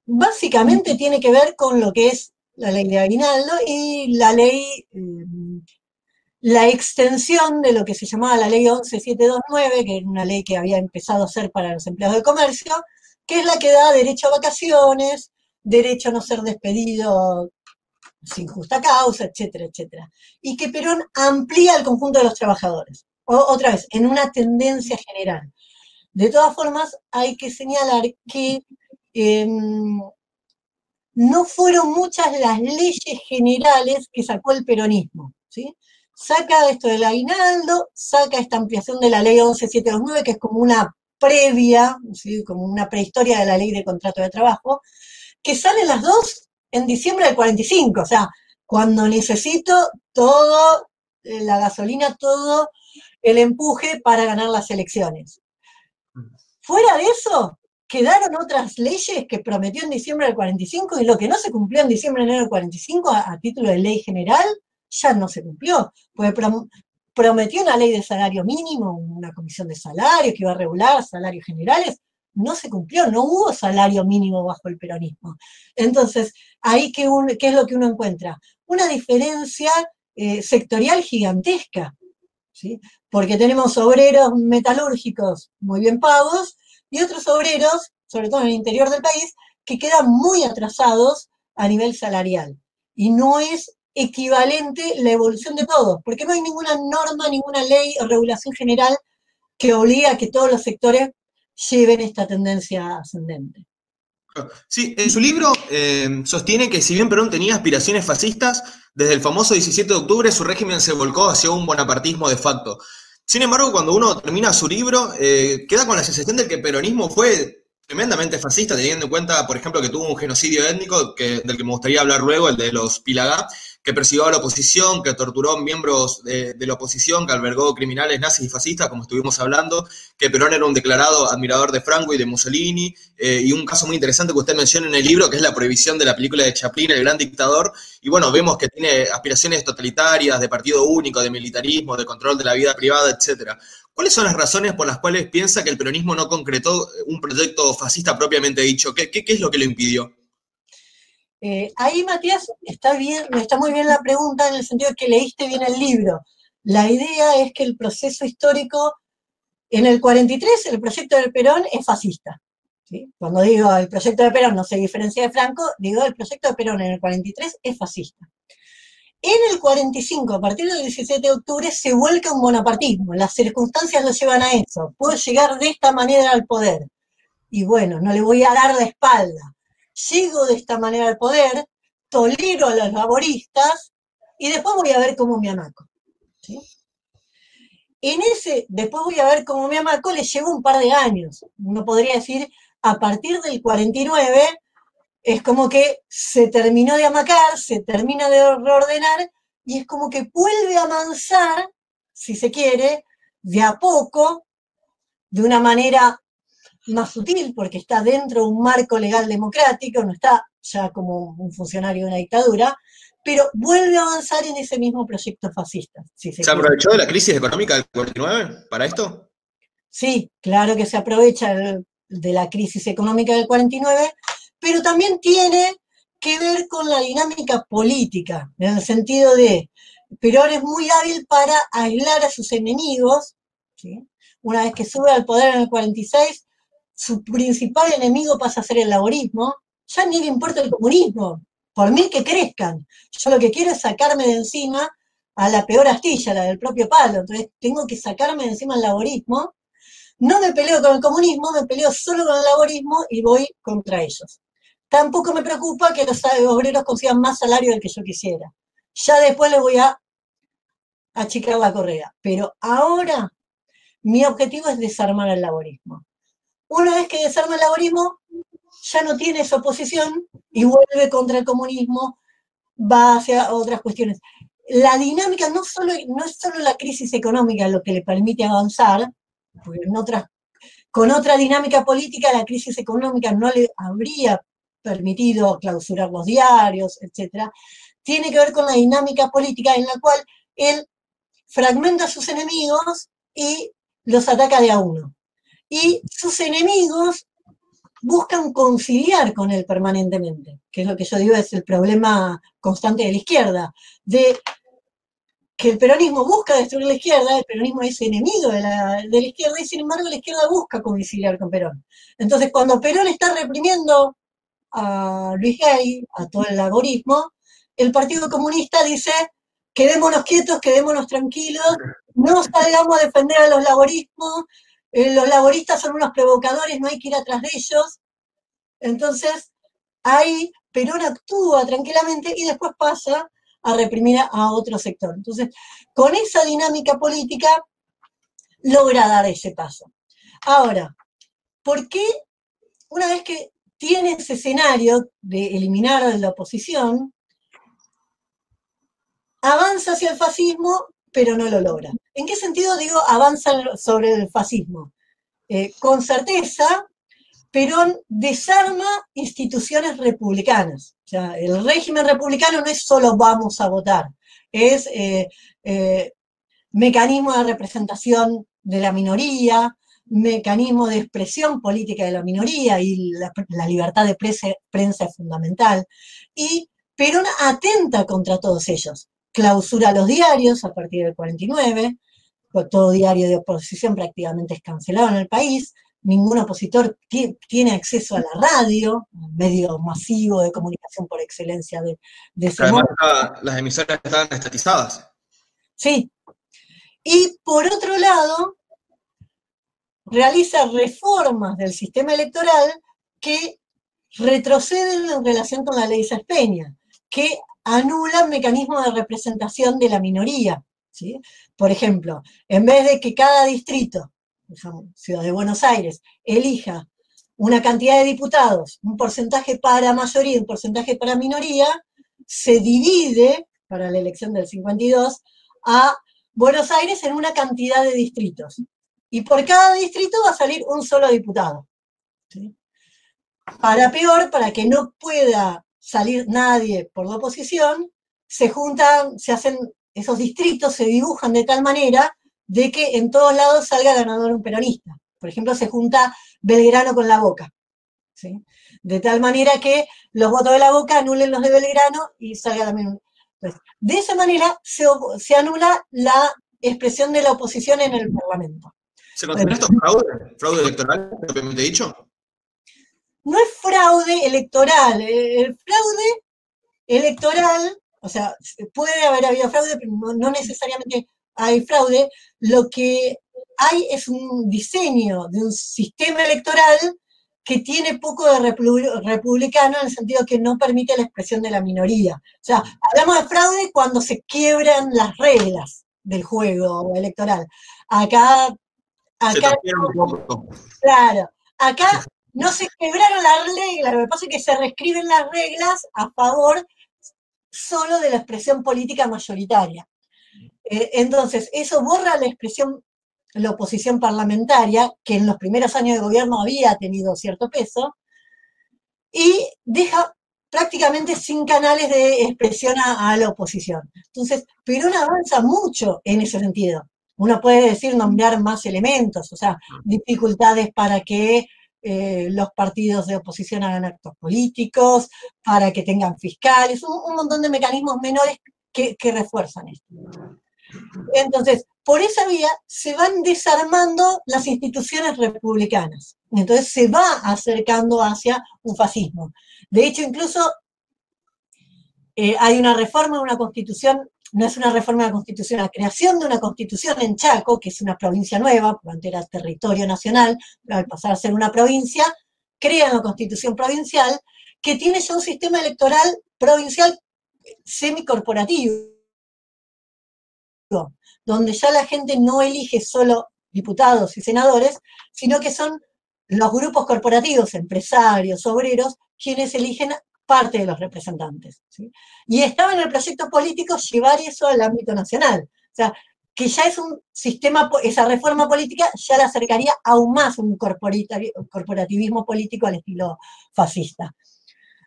Básicamente tiene que ver con lo que es la ley de aguinaldo y la ley eh, la extensión de lo que se llamaba la ley 11729, que era una ley que había empezado a ser para los empleados de comercio, que es la que da derecho a vacaciones, derecho a no ser despedido sin justa causa, etcétera, etcétera. Y que Perón amplía el conjunto de los trabajadores. otra vez, en una tendencia general. De todas formas, hay que señalar que em, no fueron muchas las leyes generales que sacó el peronismo. saca esto del aguinaldo, saca esta ampliación de la ley 11729, que es como una previa, como una prehistoria de la ley de contrato de trabajo, que salen las dos en diciembre del 45, o sea, cuando necesito todo, eh, la gasolina, todo el empuje para ganar las elecciones. Fuera de eso, quedaron otras leyes que prometió en diciembre del 45 y lo que no se cumplió en diciembre enero del 45 a título de ley general, ya no se cumplió, prometió una ley de salario mínimo, una comisión de salarios que iba a regular salarios generales, no se cumplió, no hubo salario mínimo bajo el peronismo. Entonces, ahí qué, es lo que uno encuentra? Una diferencia eh, sectorial gigantesca, ¿sí? porque tenemos obreros metalúrgicos muy bien pagos y otros obreros, sobre todo en el interior del país, que quedan muy atrasados a nivel salarial. Y no es equivalente la evolución de todos, porque no hay ninguna norma, ninguna ley o regulación general que obligue a que todos los sectores lleven esta tendencia ascendente. Sí, en su libro eh, sostiene que si bien Perón tenía aspiraciones fascistas, desde el famoso 17 de octubre su régimen se volcó hacia un bonapartismo de facto. Sin embargo, cuando uno termina su libro, eh, queda con la sensación de que el peronismo fue tremendamente fascista, teniendo en cuenta, por ejemplo, que tuvo un genocidio étnico del que me gustaría hablar luego, el de los Pilagá, que persiguió a la oposición, que torturó miembros de, la oposición, que albergó criminales nazis y fascistas, como estuvimos hablando, que Perón era un declarado admirador de Franco y de Mussolini, eh, y un caso muy interesante que usted menciona en el libro, que es la prohibición de la película de Chaplin, El Gran Dictador, y bueno, vemos que tiene aspiraciones totalitarias, de partido único, de militarismo, de control de la vida privada, etcétera. ¿Cuáles son las razones por las cuales piensa que el peronismo no concretó un proyecto fascista propiamente dicho? ¿Qué, qué, qué es lo que lo impidió? Eh, ahí, Matías, está, bien, está muy bien la pregunta en el sentido de que leíste bien el libro. La idea es que el proceso histórico, en el 43, el proyecto de Perón es fascista. Cuando digo el proyecto de Perón no se diferencia de Franco, digo el proyecto de Perón en el 43 es fascista. En el 45, a partir del 17 de octubre, se vuelca un bonapartismo. Las circunstancias lo llevan a eso. Puedo llegar de esta manera al poder. Y bueno, no le voy a dar la espalda llego de esta manera al poder, tolero a los laboristas y después voy a ver cómo me amaco. En ese, después voy a ver cómo me amaco, le llevo un par de años. Uno podría decir a partir del 49 es como que se terminó de amacar, se termina de reordenar y es como que vuelve a avanzar, si se quiere, de a poco, de una manera más sutil, porque está dentro de un marco legal democrático, no está ya como un funcionario de una dictadura, pero vuelve a avanzar en ese mismo proyecto fascista. se, ¿Se aprovechó de la crisis económica del 49 para esto? Sí, claro que se aprovecha de la crisis económica del 49, pero también tiene que ver con la dinámica política, en el sentido de, Perón es muy hábil para aislar a sus enemigos, una vez que sube al poder en el 46, su principal enemigo pasa a ser el laborismo, ya ni le importa el comunismo, por mí que crezcan, yo lo que quiero es sacarme de encima a la peor astilla, la del propio palo, entonces tengo que sacarme de encima el laborismo, no me peleo con el comunismo, me peleo solo con el laborismo y voy contra ellos. Tampoco me preocupa que los obreros consigan más salario del que yo quisiera. Ya después les voy a achicar la correa. Pero ahora mi objetivo es desarmar el laborismo. Una vez que desarma el laborismo, ya no tiene esa oposición y vuelve contra el comunismo, va hacia otras cuestiones. La dinámica no, solo, no es solo la crisis económica lo que le permite avanzar, porque en con otra dinámica política la crisis económica no le habría permitido clausurar los diarios, etc., tiene que ver con la dinámica política en la cual él fragmenta a sus enemigos y los ataca de a uno. Y sus enemigos buscan conciliar con él permanentemente, que es lo que yo digo es el problema constante de la izquierda, de que el peronismo busca destruir la izquierda, el peronismo es enemigo de la, de la izquierda y sin embargo la izquierda busca conciliar con Perón. Entonces cuando Perón está reprimiendo a Luis Gay, a todo el laborismo, el Partido Comunista dice, quedémonos quietos, quedémonos tranquilos, no salgamos a defender a los laborismos, eh, los laboristas son unos provocadores, no hay que ir atrás de ellos. Entonces, ahí Perón actúa tranquilamente y después pasa a reprimir a otro sector. Entonces, con esa dinámica política, logra dar ese paso. Ahora, ¿por qué una vez que tiene ese escenario de eliminar a la oposición, avanza hacia el fascismo, pero no lo logra. ¿En qué sentido digo avanza sobre el fascismo? Eh, con certeza, Perón desarma instituciones republicanas. O sea, el régimen republicano no es solo vamos a votar, es eh, eh, mecanismo de representación de la minoría, mecanismo de expresión política de la minoría y la, libertad de prensa, es fundamental. Y Perón atenta contra todos ellos. Clausura los diarios a partir del 49, todo diario de oposición prácticamente es cancelado en el país, ningún opositor tiene acceso a la radio, medio masivo de comunicación por excelencia de, de Además, las emisoras estaban estatizadas. Sí. Y por otro lado, realiza reformas del sistema electoral que retroceden en relación con la ley Saspeña, que anulan mecanismos de representación de la minoría. ¿sí? Por ejemplo, en vez de que cada distrito, Ciudad de Buenos Aires, elija una cantidad de diputados, un porcentaje para mayoría y un porcentaje para minoría, se divide para la elección del 52 a Buenos Aires en una cantidad de distritos y por cada distrito va a salir un solo diputado. Para peor, para que no pueda salir nadie por la oposición, se juntan, se hacen, esos distritos se dibujan de tal manera de que en todos lados salga ganador un peronista. Por ejemplo, se junta Belgrano con la Boca. De tal manera que los votos de la Boca anulen los de Belgrano y salga también. de esa manera se, se anula la expresión de la oposición en el Parlamento. ¿Se considera esto fraude? ¿Fraude electoral, propiamente dicho? No es fraude electoral. El fraude electoral, o sea, puede haber habido fraude, pero no, necesariamente hay fraude. Lo que hay es un diseño de un sistema electoral que tiene poco de republicano en el sentido que no permite la expresión de la minoría. O sea, hablamos de fraude cuando se quiebran las reglas del juego electoral. Acá Acá, claro, acá no se quebraron las reglas, lo que pasa es que se reescriben las reglas a favor solo de la expresión política mayoritaria. Eh, entonces, eso borra la expresión, la oposición parlamentaria, que en los primeros años de gobierno había tenido cierto peso, y deja prácticamente sin canales de expresión a, la oposición. Entonces, Perón avanza mucho en ese sentido. Uno puede decir nombrar más elementos, o sea, dificultades para que eh, los partidos de oposición hagan actos políticos, para que tengan fiscales, un, montón de mecanismos menores que, refuerzan esto. Entonces, por esa vía se van desarmando las instituciones republicanas. Entonces se va acercando hacia un fascismo. De hecho, incluso eh, hay una reforma de una constitución, no es una reforma de la constitución, la creación de una constitución en Chaco, que es una provincia nueva, porque era territorio nacional, al pasar a ser una provincia, crean la constitución provincial, que tiene ya un sistema electoral provincial semicorporativo, donde ya la gente no elige solo diputados y senadores, sino que son los grupos corporativos, empresarios, obreros, quienes eligen parte de los representantes. Y estaba en el proyecto político llevar eso al ámbito nacional. O sea, que ya es un sistema, esa reforma política ya la acercaría aún más un corporativismo político al estilo fascista.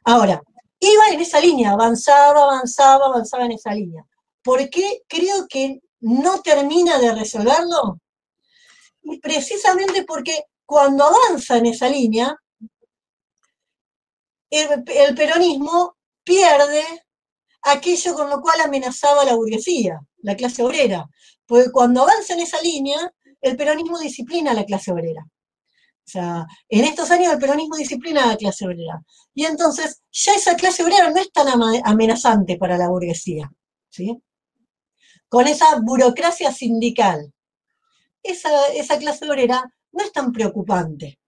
Ahora, iba en esa línea, avanzaba, avanzaba, avanzaba en esa línea. ¿Por qué creo que no termina de resolverlo? Y precisamente porque cuando avanza en esa línea, el, peronismo pierde aquello con lo cual amenazaba la burguesía, la clase obrera. Porque cuando avanza en esa línea, el peronismo disciplina a la clase obrera. O sea, en estos años el peronismo disciplina a la clase obrera. Y entonces ya esa clase obrera no es tan amenazante para la burguesía. ¿sí? Con esa burocracia sindical. Esa, esa clase obrera no es tan preocupante.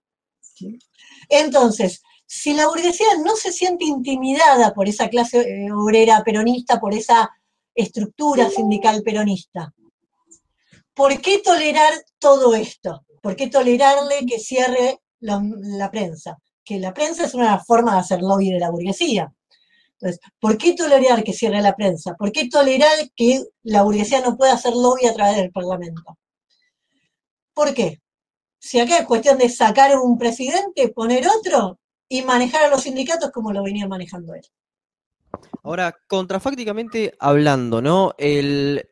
Entonces, si la burguesía no se siente intimidada por esa clase eh, obrera peronista, por esa estructura sindical peronista, ¿por qué tolerar todo esto? ¿Por qué tolerarle que cierre la, prensa? Que la prensa es una forma de hacer lobby de la burguesía. Entonces, ¿por qué tolerar que cierre la prensa? ¿Por qué tolerar que la burguesía no pueda hacer lobby a través del Parlamento? ¿Por qué? Si acá es cuestión de sacar un presidente, poner otro y manejar a los sindicatos como lo venía manejando él. Ahora, contrafácticamente hablando, ¿no? El,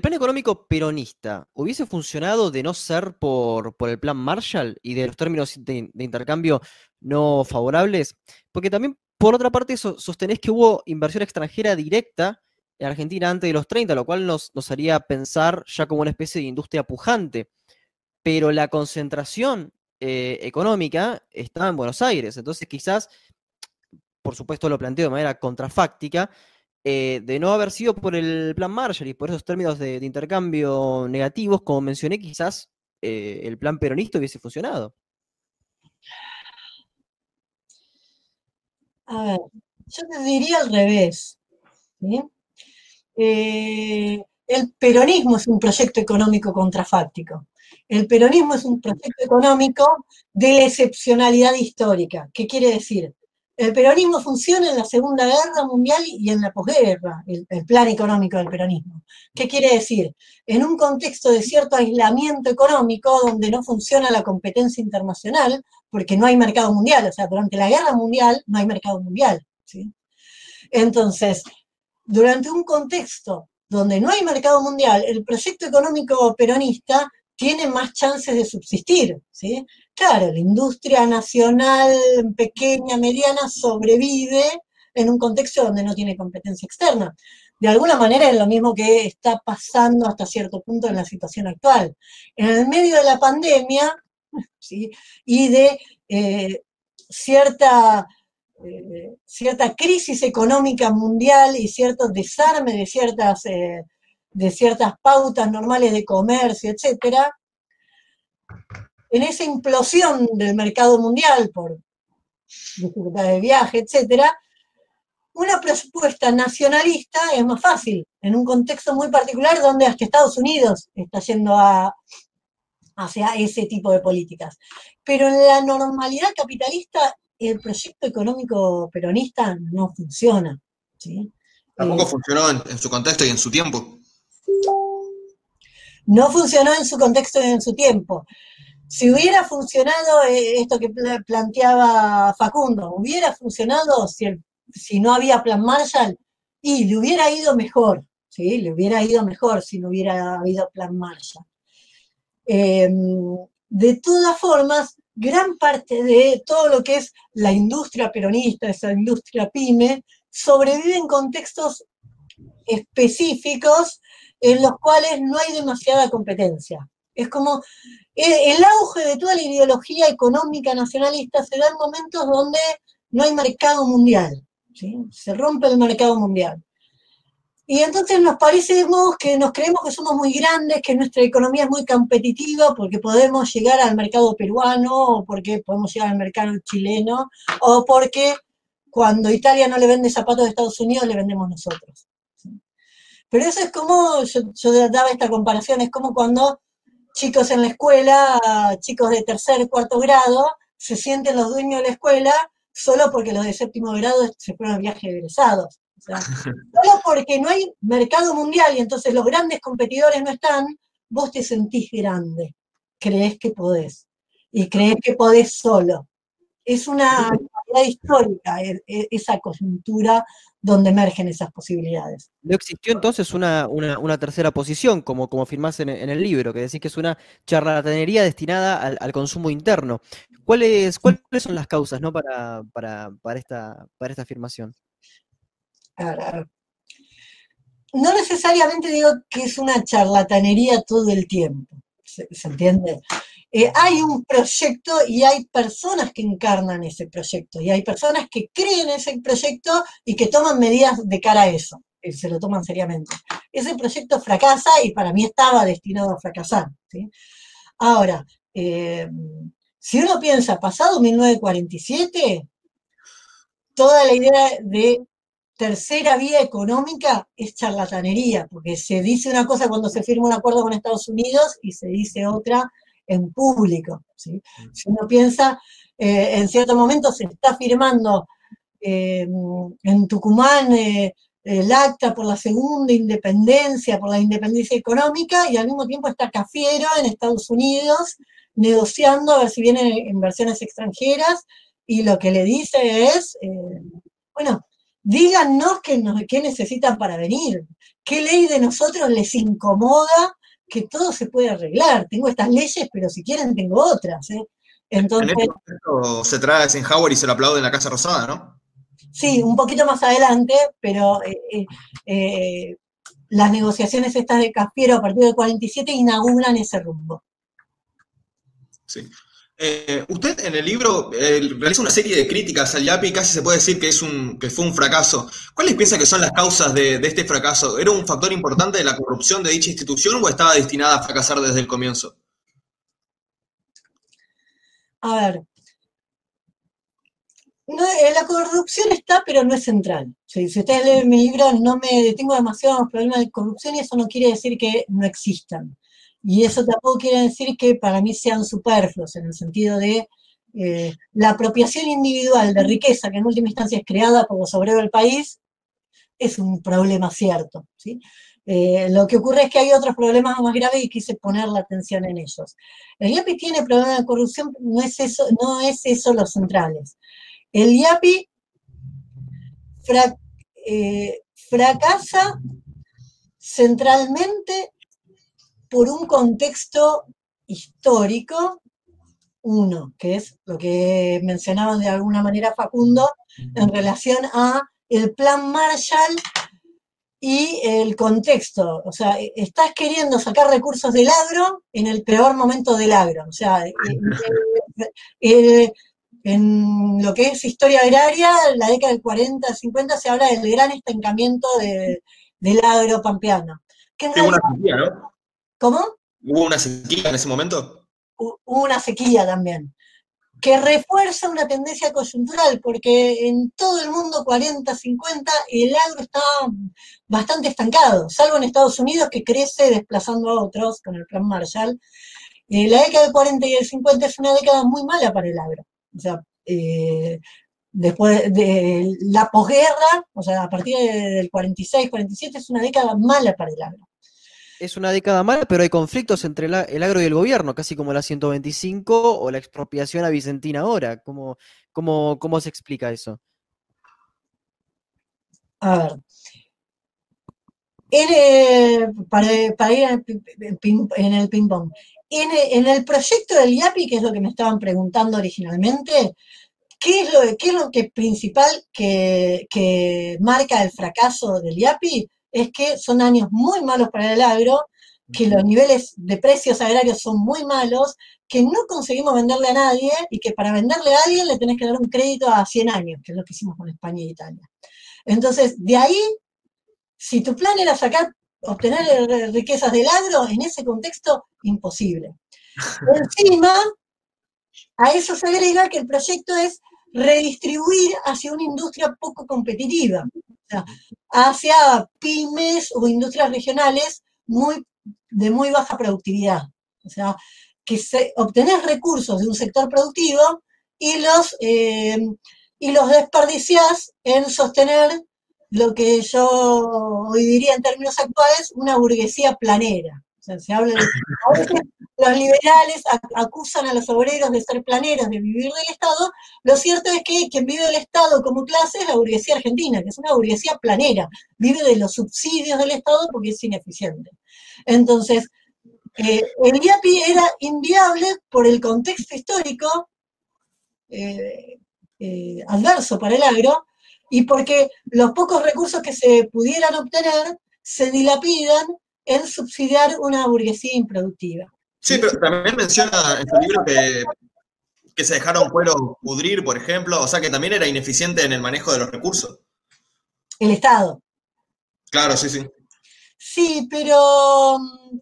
plan económico peronista hubiese funcionado de no ser por, el plan Marshall y de los términos de, intercambio no favorables, porque también, por otra parte, sostenés que hubo inversión extranjera directa en Argentina antes de los 30, lo cual nos haría pensar ya como una especie de industria pujante pero la concentración eh, económica está en Buenos Aires. Entonces, quizás, por supuesto, lo planteo de manera contrafáctica, eh, de no haber sido por el plan Marshall y por esos términos de, intercambio negativos, como mencioné, quizás eh, el plan peronista hubiese funcionado. A ver, yo te diría al revés. el peronismo es un proyecto económico contrafáctico. El peronismo es un proyecto económico de la excepcionalidad histórica. ¿Qué quiere decir? El peronismo funciona en la Segunda Guerra Mundial y en la posguerra, el, plan económico del peronismo. ¿Qué quiere decir? En un contexto de cierto aislamiento económico donde no funciona la competencia internacional, porque no hay mercado mundial, o sea, durante la guerra mundial no hay mercado mundial. Entonces, durante un contexto donde no hay mercado mundial, el proyecto económico peronista tiene más chances de subsistir, ¿sí? Claro, la industria nacional pequeña, mediana, sobrevive en un contexto donde no tiene competencia externa. De alguna manera es lo mismo que está pasando hasta cierto punto en la situación actual. En el medio de la pandemia ¿sí? y de eh, cierta, eh, cierta crisis económica mundial y cierto desarme de ciertas eh, de ciertas pautas normales de comercio, etcétera, en esa implosión del mercado mundial por dificultades de viaje, etcétera, una propuesta nacionalista es más fácil, en un contexto muy particular donde hasta Estados Unidos está yendo a, hacia ese tipo de políticas. Pero en la normalidad capitalista, el proyecto económico peronista no funciona. Tampoco eh, funcionó en, su contexto y en su tiempo. No funcionó en su contexto y en su tiempo. Si hubiera funcionado eh, esto que planteaba Facundo, hubiera funcionado si, no había plan Marshall y le hubiera ido mejor, ¿sí? Le hubiera ido mejor si no hubiera habido plan Marshall. Em, de todas formas, gran parte de todo lo que es la industria peronista, esa industria pyme, sobrevive en contextos específicos en los cuales no hay demasiada competencia. Es como eh, el auge de toda la ideología económica nacionalista se da en momentos donde no hay mercado mundial, se rompe el mercado mundial. Y entonces nos parecemos que nos creemos que somos muy grandes, que nuestra economía es muy competitiva porque podemos llegar al mercado peruano o porque podemos llegar al mercado chileno o porque cuando Italia no le vende zapatos a Estados Unidos le vendemos nosotros. Pero eso es como, yo, yo daba esta comparación, es como cuando chicos en la escuela, chicos de tercer, cuarto grado, se sienten los dueños de la escuela solo porque los de séptimo grado se fueron a viaje egresados (laughs) solo porque no hay mercado mundial y entonces los grandes competidores no están, vos te sentís grande, crees que podés y crees que podés solo. Es una realidad histórica e, e, esa coyuntura donde emergen esas posibilidades. ¿No existió entonces una, tercera posición, como, como firmás en, el libro, que decís que es una charlatanería destinada al, consumo interno? ¿Cuáles, ¿Cuáles son las causas ¿no? para, para, esta, para esta afirmación? no necesariamente digo que es una charlatanería todo el tiempo, ¿se, entiende? Eh, hay un proyecto y hay personas que encarnan ese proyecto y hay personas que creen ese proyecto y que toman medidas de cara a eso, eh, se lo toman seriamente. Ese proyecto fracasa y para mí estaba destinado a fracasar. Ahora, eh, si uno piensa, pasado 1947, toda la idea de tercera vía económica es charlatanería, porque se dice una cosa cuando se firma un acuerdo con Estados Unidos y se dice otra en público. Mm. Si uno piensa, eh, en cierto momento se está firmando eh, en Tucumán eh, el acta por la segunda independencia, por la independencia económica, y al mismo tiempo está Cafiero en Estados Unidos negociando a ver si vienen inversiones extranjeras, y lo que le dice es, bueno, díganos qué, qué necesitan para venir, qué ley de nosotros les incomoda, que todo se puede arreglar. Tengo estas leyes, pero si quieren tengo otras. ¿eh? Entonces, en este se trae a Eisenhower y se lo aplaude en la Casa Rosada, ¿no? Sí, un poquito más adelante, pero eh, eh, las negociaciones estas de Caspiero a partir del 47 inauguran ese rumbo. Sí. Eh, usted en el libro eh, realiza una serie de críticas al YAPI, casi se puede decir que, es un, que fue un fracaso. ¿Cuáles piensa que son las causas de, este fracaso? ¿Era un factor importante de la corrupción de dicha institución o estaba destinada a fracasar desde el comienzo? A ver, eh, la corrupción está, pero no es central. Si, si ustedes leen mi libro, no me detengo demasiado en los problemas de corrupción y eso no quiere decir que no existan. Y eso tampoco quiere decir que para mí sean superfluos, en el sentido de eh, la apropiación individual de riqueza, que en última instancia es creada por los obreros del país, es un problema cierto. ¿sí? Eh, lo que ocurre es que hay otros problemas más graves y quise poner la atención en ellos. El IAPI tiene problemas de corrupción, no es eso, no es eso los centrales. El IAPI eh, fracasa centralmente por un contexto histórico, uno, que es lo que mencionaban de alguna manera Facundo, en relación a el plan Marshall y el contexto. O sea, estás queriendo sacar recursos del agro en el peor momento del agro. O sea, eh, eh, en lo que es historia agraria, en la década del 40, 50, se habla del gran estancamiento del agro pampeano. Que una ¿no? ¿Cómo? ¿Hubo una sequía en ese momento? Hubo una sequía también, que refuerza una tendencia coyuntural, porque en todo el mundo 40, 50, el agro está bastante estancado, salvo en Estados Unidos que crece desplazando a otros con el plan Marshall. Eh, la década del 40 y el 50 es una década muy mala para el agro. O sea, eh, después de la posguerra, o sea, a partir del 46, 47, es una década mala para el agro. Es una década mala, pero hay conflictos entre el agro y el gobierno, casi como la 125 o la expropiación a Vicentina ahora. ¿Cómo, cómo, cómo se explica eso? A ver. En, para, ir en el ping-pong. En, el proyecto del IAPI, que es lo que me estaban preguntando originalmente, ¿qué es lo, es lo que principal que, que marca el fracaso del IAPI? Es que son años muy malos para el agro, que los niveles de precios agrarios son muy malos, que no conseguimos venderle a nadie y que para venderle a alguien le tenés que dar un crédito a 100 años, que es lo que hicimos con España y Italia. Entonces, de ahí, si tu plan era sacar, obtener riquezas del agro, en ese contexto, imposible. (laughs) Encima, a eso se agrega que el proyecto es redistribuir hacia una industria poco competitiva, hacia pymes o industrias regionales muy, de muy baja productividad. O sea, que se, obtenés recursos de un sector productivo y los eh, y los desperdicias en sostener lo que yo hoy diría en términos actuales una burguesía planera. O sea, se habla de, a veces los liberales acusan a los obreros de ser planeros, de vivir del Estado. Lo cierto es que quien vive del Estado como clase es la burguesía argentina, que es una burguesía planera. Vive de los subsidios del Estado porque es ineficiente. Entonces, eh, el IAPI era inviable por el contexto histórico eh, eh, adverso para el agro y porque los pocos recursos que se pudieran obtener se dilapidan en subsidiar una burguesía improductiva. Sí, pero también menciona en su libro que, que se dejaron cuero pudrir, por ejemplo, o sea que también era ineficiente en el manejo de los recursos. El Estado. Claro, sí, sí. Sí, pero mm,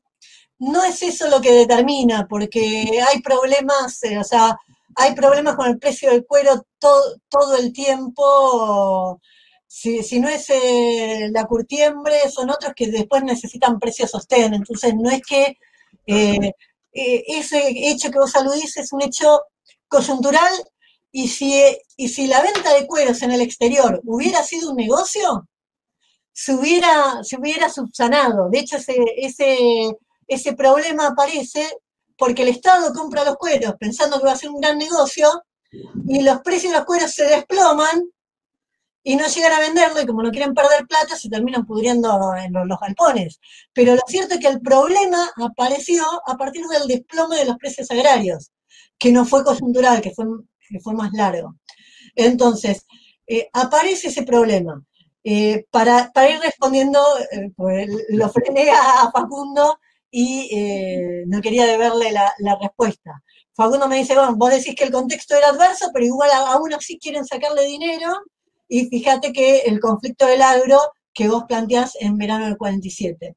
no es eso lo que determina, porque hay problemas, eh, o sea, hay problemas con el precio del cuero todo el tiempo. Si, no es eh, la curtiembre, son otros que después necesitan precio sostén. Entonces, no es que eh, eh, ese hecho que vos aludís es un hecho coyuntural y si, y si la venta de cueros en el exterior hubiera sido un negocio, se hubiera, se hubiera subsanado. De hecho, ese, ese, ese problema aparece porque el Estado compra los cueros pensando que va a ser un gran negocio y los precios de los cueros se desploman y no llegan a venderlo y como no quieren perder plata se terminan pudriendo en los, galpones. Pero lo cierto es que el problema apareció a partir del desplome de los precios agrarios, que no fue coyuntural, que fue, fue más largo. Entonces, eh, aparece ese problema. Eh, para, ir respondiendo, eh, pues, lo frené a Facundo y no quería deberle la, la, respuesta. Facundo me dice, bueno, vos decís que el contexto era adverso, pero igual aún así quieren sacarle dinero, y fíjate que el conflicto del agro que vos planteás en verano del 47.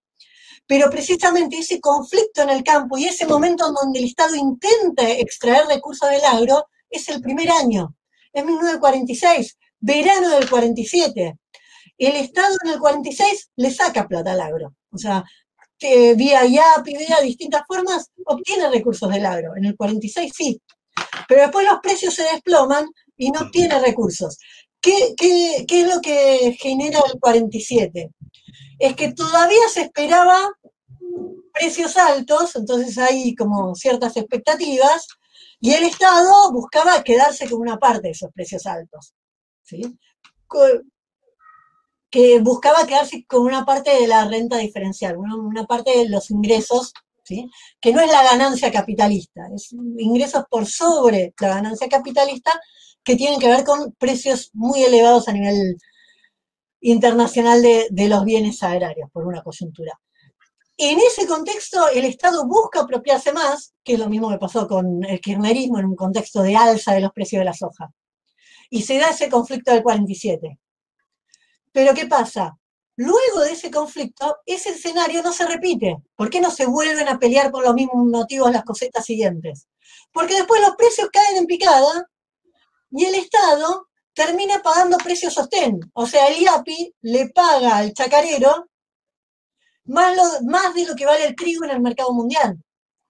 Pero precisamente ese conflicto en el campo y ese momento en donde el Estado intenta extraer recursos del agro es el primer año, es 1946, verano del 47. El Estado en el 46 le saca plata al agro. O sea, vía IAPI, vía distintas formas, obtiene recursos del agro. En el 46 sí. Pero después los precios se desploman y no obtiene recursos. ¿Qué, es lo que genera el 47? Es que todavía se esperaba precios altos, entonces hay como ciertas expectativas, y el Estado buscaba quedarse con una parte de esos precios altos. ¿sí? que buscaba quedarse con una parte de la renta diferencial, una, parte de los ingresos, ¿sí? que no es la ganancia capitalista, es ingresos por sobre la ganancia capitalista que tienen que ver con precios muy elevados a nivel internacional de, de los bienes agrarios, por una coyuntura. En ese contexto, el Estado busca apropiarse más, que es lo mismo que pasó con el kirchnerismo en un contexto de alza de los precios de la soja. Y se da ese conflicto del 47. Pero ¿qué pasa? Luego de ese conflicto, ese escenario no se repite. ¿Por qué no se vuelven a pelear por los mismos motivos las cosetas siguientes? Porque después los precios caen en picada y el Estado termina pagando precios sostén. O sea, el IAPI le paga al chacarero más, más de lo que vale el trigo en el mercado mundial.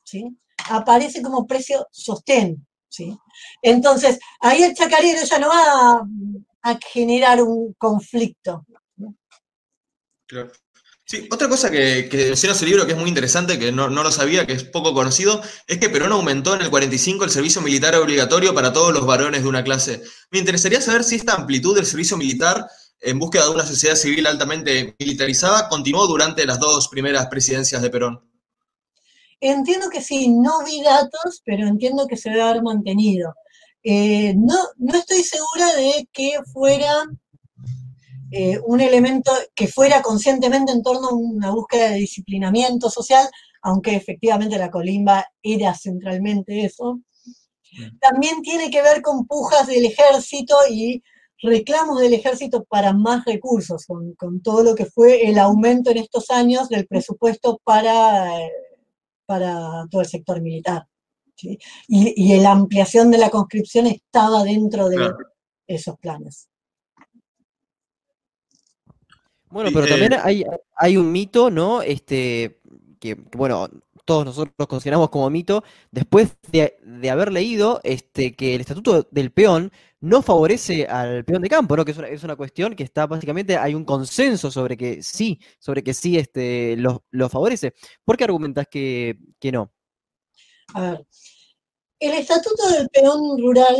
¿sí? aparece como precio sostén. ¿sí? Entonces, ahí el chacarero ya no va a, generar un conflicto. Claro. Sí, otra cosa que, que menciona ese libro que es muy interesante, que no, no, lo sabía, que es poco conocido, es que Perón aumentó en el 45 el servicio militar obligatorio para todos los varones de una clase. Me interesaría saber si esta amplitud del servicio militar en búsqueda de una sociedad civil altamente militarizada continuó durante las dos primeras presidencias de Perón. Entiendo que sí, no vi datos, pero entiendo que se debe haber mantenido. Eh, no, no estoy segura de que fuera eh, un elemento que fuera conscientemente en torno a una búsqueda de disciplinamiento social, aunque efectivamente la colimba era centralmente eso. También tiene que ver con pujas del ejército y reclamos del ejército para más recursos, con, todo lo que fue el aumento en estos años del presupuesto para, para todo el sector militar. Y, la ampliación de la conscripción estaba dentro de esos planes. Bueno, pero también hay, hay un mito, ¿no? Este, que, bueno, todos nosotros consideramos como mito, después de, haber leído este, que el estatuto del peón no favorece al peón de campo, ¿no? Que es una, es una cuestión que está básicamente, hay un consenso sobre que sí, sobre que sí este, lo, favorece. ¿Por qué argumentas que, no? A ver, el estatuto del peón rural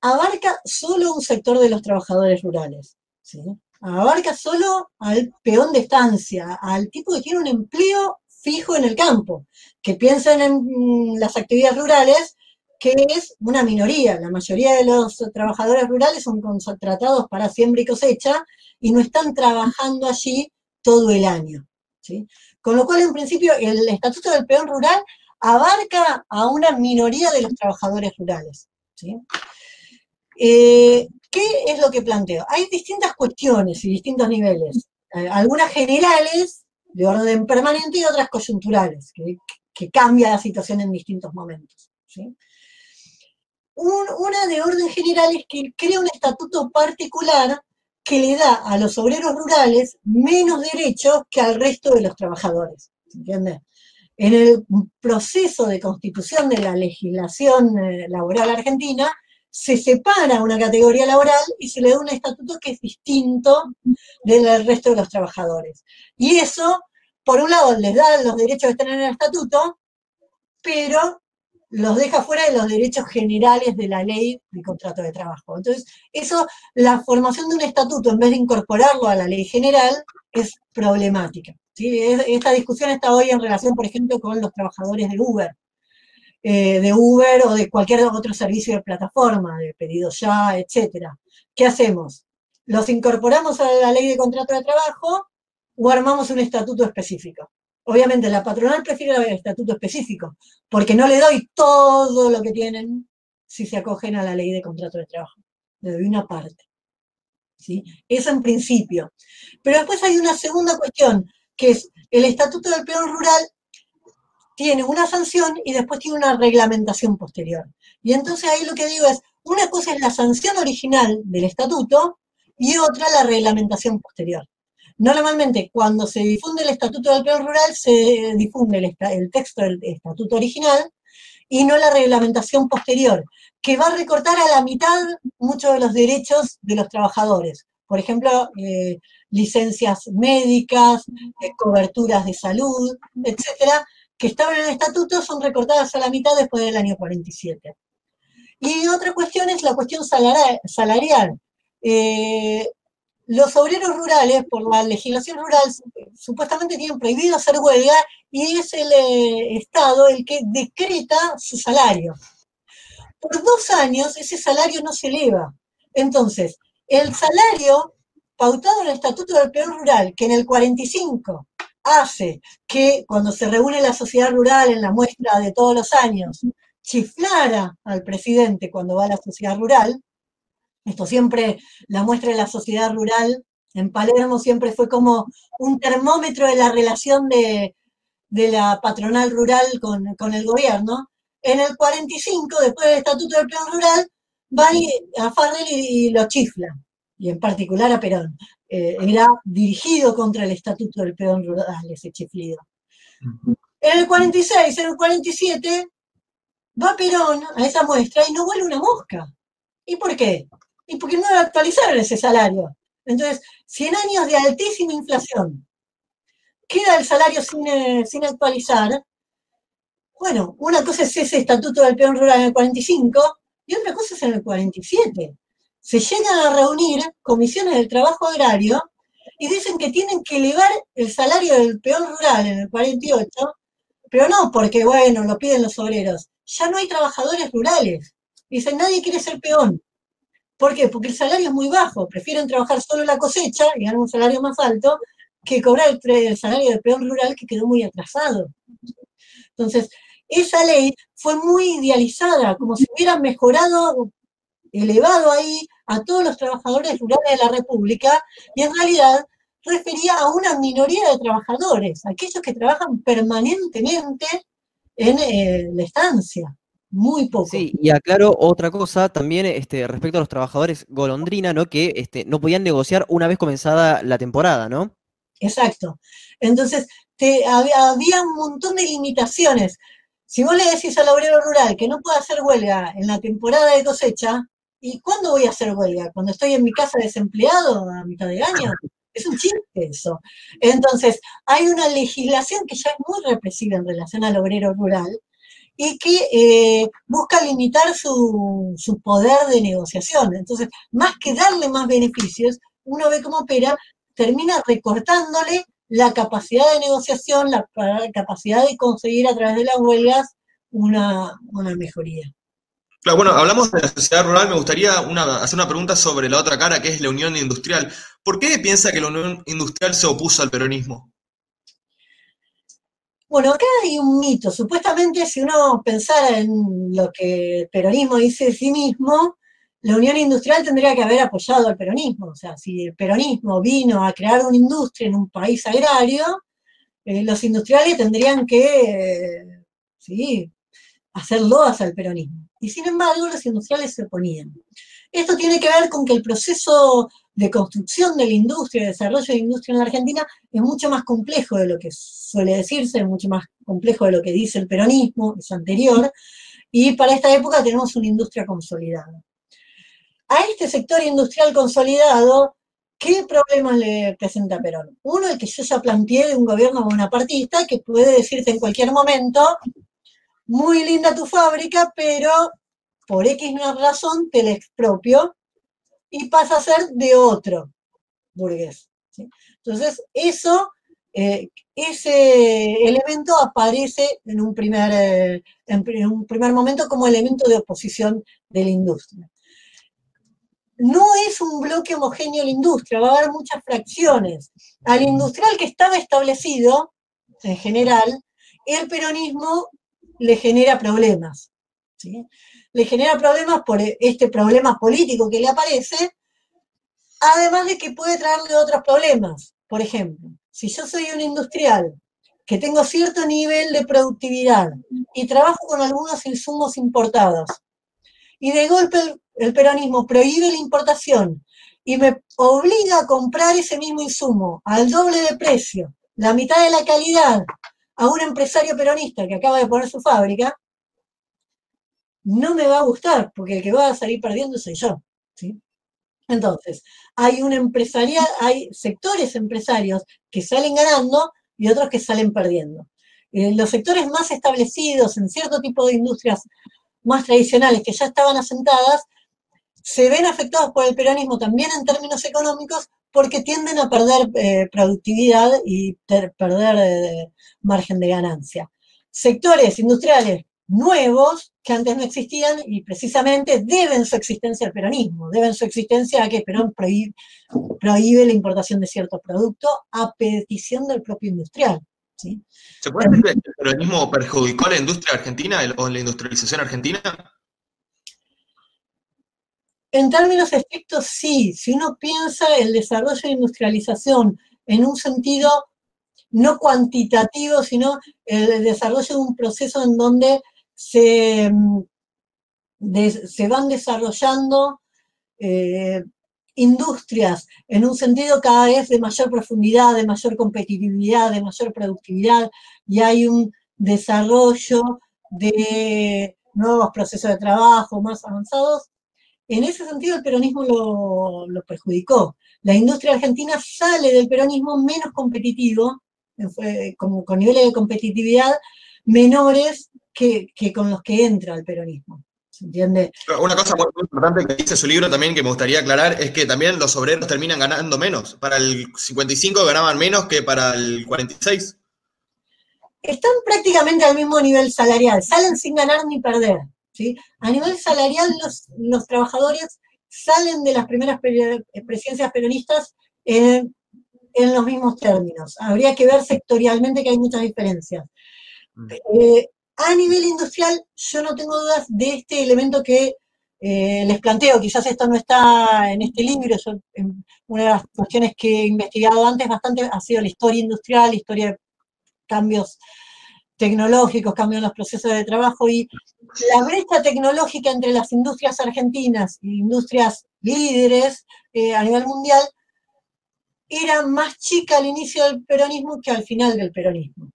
abarca solo un sector de los trabajadores rurales, ¿sí? Abarca solo al peón de estancia, al tipo que tiene un empleo fijo en el campo, que piensan en mm, las actividades rurales que es una minoría. La mayoría de los trabajadores rurales son contratados para siembra y cosecha y no están trabajando allí todo el año. ¿sí? Con lo cual, en principio, el Estatuto del Peón Rural abarca a una minoría de los trabajadores rurales. ¿sí? Eh, ¿Qué es lo que planteo? Hay distintas cuestiones y distintos niveles. Eh, algunas generales, de orden permanente, y otras coyunturales, que, cambia la situación en distintos momentos. ¿sí? una de orden general es que crea un estatuto particular que le da a los obreros rurales menos derechos que al resto de los trabajadores. ¿Entiendes? En el proceso de constitución de la legislación eh, laboral argentina, se separa una categoría laboral y se le da un estatuto que es distinto del resto de los trabajadores. Y eso, por un lado, les da los derechos que están en el estatuto, pero los deja fuera de los derechos generales de la ley de contrato de trabajo. Entonces, eso, la formación de un estatuto en vez de incorporarlo a la ley general es problemática. Esta discusión está hoy en relación, por ejemplo, con los trabajadores de Uber, eh, de Uber o de cualquier otro servicio de plataforma, de pedido ya, etcétera. ¿Qué hacemos? ¿Los incorporamos a la ley de contrato de trabajo o armamos un estatuto específico? Obviamente la patronal prefiere el estatuto específico, porque no le doy todo lo que tienen si se acogen a la ley de contrato de trabajo. Le doy una parte. ¿sí? Eso en principio. Pero después hay una segunda cuestión, que es el estatuto del peón rural tiene una sanción y después tiene una reglamentación posterior. Y entonces ahí lo que digo es, una cosa es la sanción original del estatuto y otra la reglamentación posterior. Normalmente, cuando se difunde el Estatuto del Peón Rural, se difunde el, texto del Estatuto original y no la reglamentación posterior, que va a recortar a la mitad muchos de los derechos de los trabajadores. Por ejemplo, eh, licencias médicas, eh, coberturas de salud, etcétera, que estaban en el estatuto, son recortadas a la mitad después del año 47. Y otra cuestión es la cuestión salarial. Eh, los obreros rurales, por la legislación rural, supuestamente tienen prohibido hacer huelga y es el eh, Estado el que decreta su salario. Por dos años ese salario no se eleva. Entonces, el salario pautado en el Estatuto del Peón Rural, que en el 45 hace que cuando se reúne la sociedad rural en la muestra de todos los años, chiflara al presidente cuando va a la sociedad rural, esto siempre, la muestra de la sociedad rural en Palermo siempre fue como un termómetro de la relación de, la patronal rural con, el gobierno. En el 45, después del Estatuto del Plan Rural, va a Fardel y, lo chifla, y en particular a Perón. Eh, era dirigido contra el Estatuto del Peón Rural, ese chiflido. En el 46, en el 47, va Perón a esa muestra y no vuelve una mosca. ¿Y por qué? Y porque no actualizaron ese salario. Entonces, 100 años de altísima inflación. Queda el salario sin, eh, sin actualizar. Bueno, una cosa es ese estatuto del peón rural en el 45 y otra cosa es en el 47. Se llegan a reunir comisiones del trabajo agrario y dicen que tienen que elevar el salario del peón rural en el 48, pero no porque, bueno, lo piden los obreros. Ya no hay trabajadores rurales. Dicen, nadie quiere ser peón. ¿Por qué? Porque el salario es muy bajo. Prefieren trabajar solo la cosecha y ganar un salario más alto que cobrar el, salario del peón rural que quedó muy atrasado. Entonces, esa ley fue muy idealizada, como si hubiera mejorado, elevado ahí a todos los trabajadores rurales de la República, y en realidad refería a una minoría de trabajadores, aquellos que trabajan permanentemente en eh, la estancia. Muy poco. Sí, y aclaro otra cosa también este, respecto a los trabajadores golondrina, ¿no? Que este, no podían negociar una vez comenzada la temporada, ¿no? Exacto. Entonces, te, había, había, un montón de limitaciones. Si vos le decís al obrero rural que no puede hacer huelga en la temporada de cosecha, ¿y cuándo voy a hacer huelga? ¿Cuando estoy en mi casa desempleado a mitad de año? (laughs) Es un chiste eso. Entonces, hay una legislación que ya es muy represiva en relación al obrero rural y que eh, busca limitar su, su, poder de negociación. Entonces, más que darle más beneficios, uno ve cómo opera, termina recortándole la capacidad de negociación, la, capacidad de conseguir a través de las huelgas una, una mejoría. Claro, bueno, hablamos de la sociedad rural, me gustaría hacer una pregunta sobre la otra cara, que es la Unión Industrial. ¿Por qué piensa que la Unión Industrial se opuso al peronismo? Bueno, acá hay un mito. Supuestamente, si uno pensara en lo que el peronismo dice de sí mismo, la Unión Industrial tendría que haber apoyado al peronismo. O sea, si el peronismo vino a crear una industria en un país agrario, eh, los industriales tendrían que, eh, sí, hacer loas al peronismo. Y sin embargo, los industriales se oponían. Esto tiene que ver con que el proceso de construcción de la industria, de desarrollo de la industria en la Argentina, es mucho más complejo de lo que suele decirse, es mucho más complejo de lo que dice el peronismo, es anterior, y para esta época tenemos una industria consolidada. A este sector industrial consolidado, ¿qué problemas le presenta Perón? Uno, el que yo ya planteé de un gobierno bonapartista, que puede decirte en cualquier momento, muy linda tu fábrica, pero por X razón te la expropio y pasa a ser de otro burgués. Entonces, eso, eh, ese elemento aparece en un, primer, eh, en un primer momento como elemento de oposición de la industria. No es un bloque homogéneo la industria, va a haber muchas fracciones. Al industrial que estaba establecido, en general, el peronismo le genera problemas. ¿sí? Le genera problemas por este problema político que le aparece, además de que puede traerle otros problemas. Por ejemplo, si yo soy un industrial que tengo cierto nivel de productividad y trabajo con algunos insumos importados, y de golpe el, el peronismo prohíbe la importación y me obliga a comprar ese mismo insumo al doble de precio, la mitad de la calidad, a un empresario peronista que acaba de poner su fábrica, no me va a gustar, porque el que va a salir perdiendo soy yo. ¿sí? Entonces, hay un empresarial, hay sectores empresarios que salen ganando y otros que salen perdiendo. Eh, los sectores más establecidos en cierto tipo de industrias más tradicionales que ya estaban asentadas, se ven afectados por el peronismo también en términos económicos porque tienden a perder eh, productividad y perder eh, margen de ganancia. Sectores industriales nuevos que antes no existían y precisamente deben su existencia al peronismo, deben su existencia a que Perón prohíbe, la importación de ciertos productos a petición del propio industrial. ¿Se puede decir que el peronismo perjudicó a la industria argentina o la industrialización argentina? En términos estrictos, sí. Si uno piensa el desarrollo de industrialización en un sentido no cuantitativo, sino el desarrollo de un proceso en donde se, mm, se van desarrollando eh, industrias en un sentido cada vez de mayor profundidad, de mayor competitividad, de mayor productividad, y hay un desarrollo de nuevos procesos de trabajo más avanzados, en ese sentido el peronismo lo, perjudicó. La industria argentina sale del peronismo menos competitivo, como, con niveles de competitividad menores que, con los que entra el peronismo. ¿Se entiende? Una cosa muy, importante que dice su libro también que me gustaría aclarar es que también los obreros terminan ganando menos. Para el 55 ganaban menos que para el 46. Están prácticamente al mismo nivel salarial, salen sin ganar ni perder. ¿Sí? A nivel salarial los, los trabajadores salen de las primeras presidencias peronistas en, en los mismos términos. Habría que ver sectorialmente que hay muchas diferencias. Mm. Eh, a nivel industrial, yo no tengo dudas de este elemento que eh, les planteo. Quizás esto no está en este libro. una de las cuestiones que he investigado antes bastante ha sido la historia industrial, la historia de cambios tecnológicos, cambios en los procesos de trabajo y la brecha tecnológica entre las industrias argentinas e industrias líderes eh, a nivel mundial era más chica al inicio del peronismo que al final del peronismo.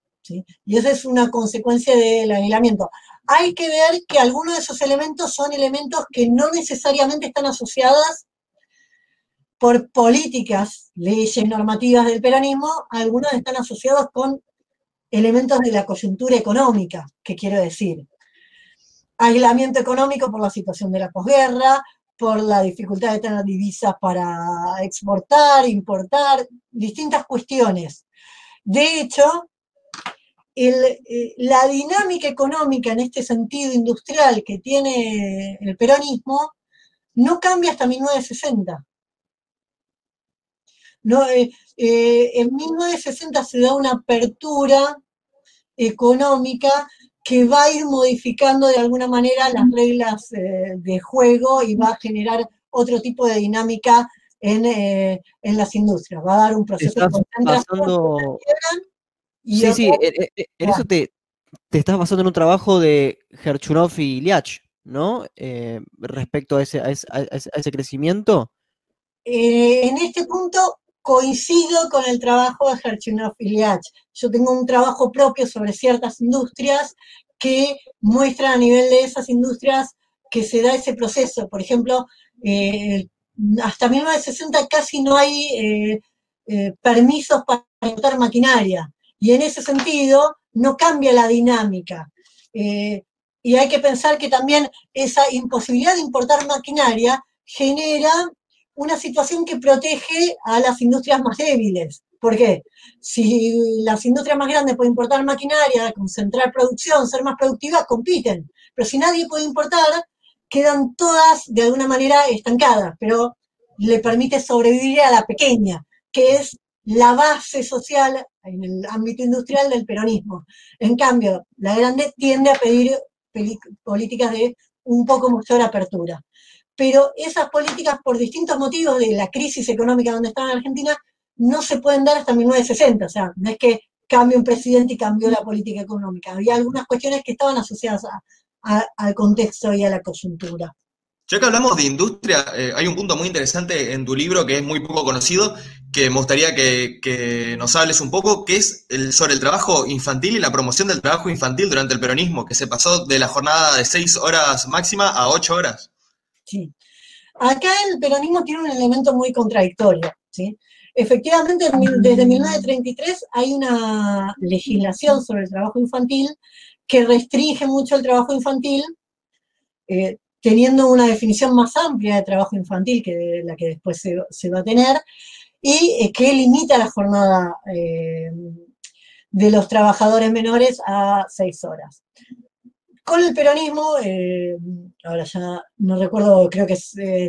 Y esa es una consecuencia del aislamiento. Hay que ver que algunos de esos elementos son elementos que no necesariamente están asociados por políticas, leyes normativas del peronismo, algunos están asociados con elementos de la coyuntura económica, que quiero decir. Aislamiento económico por la situación de la posguerra, por la dificultad de tener divisas para exportar, importar, distintas cuestiones. De hecho, eh, la dinámica económica en este sentido industrial que tiene el peronismo no cambia hasta 1960. No, eh, eh, en 1960 se da una apertura económica que va a ir modificando de alguna manera las reglas de juego y va a generar otro tipo de dinámica en, las industrias. Va a dar un proceso de concentración sí, sí, en, eso te, estás basando en un trabajo de Gerchunov y Liach, ¿no? Eh, respecto a ese, a ese, crecimiento. Eh, en este punto coincido con el trabajo de Liach. Yo tengo un trabajo propio sobre ciertas industrias que muestran a nivel de esas industrias que se da ese proceso. Por ejemplo, eh, hasta 1960 casi no hay permisos para importar maquinaria. Y en ese sentido no cambia la dinámica. Eh, y hay que pensar que también esa imposibilidad de importar maquinaria genera una situación que protege a las industrias más débiles. ¿Por qué? Si las industrias más grandes pueden importar maquinaria, concentrar producción, ser más productivas, compiten. Pero si nadie puede importar, quedan todas de alguna manera estancadas, pero le permite sobrevivir a la pequeña, que es la base social en el ámbito industrial del peronismo. En cambio, la grande tiende a pedir políticas de un poco mayor apertura. Pero esas políticas, por distintos motivos de la crisis económica donde estaba en Argentina, no se pueden dar hasta 1960. O sea, no es que cambie un presidente y cambió la política económica. Había algunas cuestiones que estaban asociadas al contexto y a la coyuntura. Ya que hablamos de industria, eh, hay un punto muy interesante en tu libro que es muy poco conocido, que me gustaría que, nos hables un poco, que es sobre el trabajo infantil y la promoción del trabajo infantil durante el peronismo, que se pasó de la jornada de seis horas máxima a ocho horas. Sí. Acá el peronismo tiene un elemento muy contradictorio. ¿sí? Efectivamente, desde 1933 hay una legislación sobre el trabajo infantil que restringe mucho el trabajo infantil. Eh, teniendo una definición más amplia de trabajo infantil que la que después se, va a tener, y eh, que limita la jornada eh, de los trabajadores menores a seis horas. Con el peronismo, eh, ahora ya no recuerdo, creo que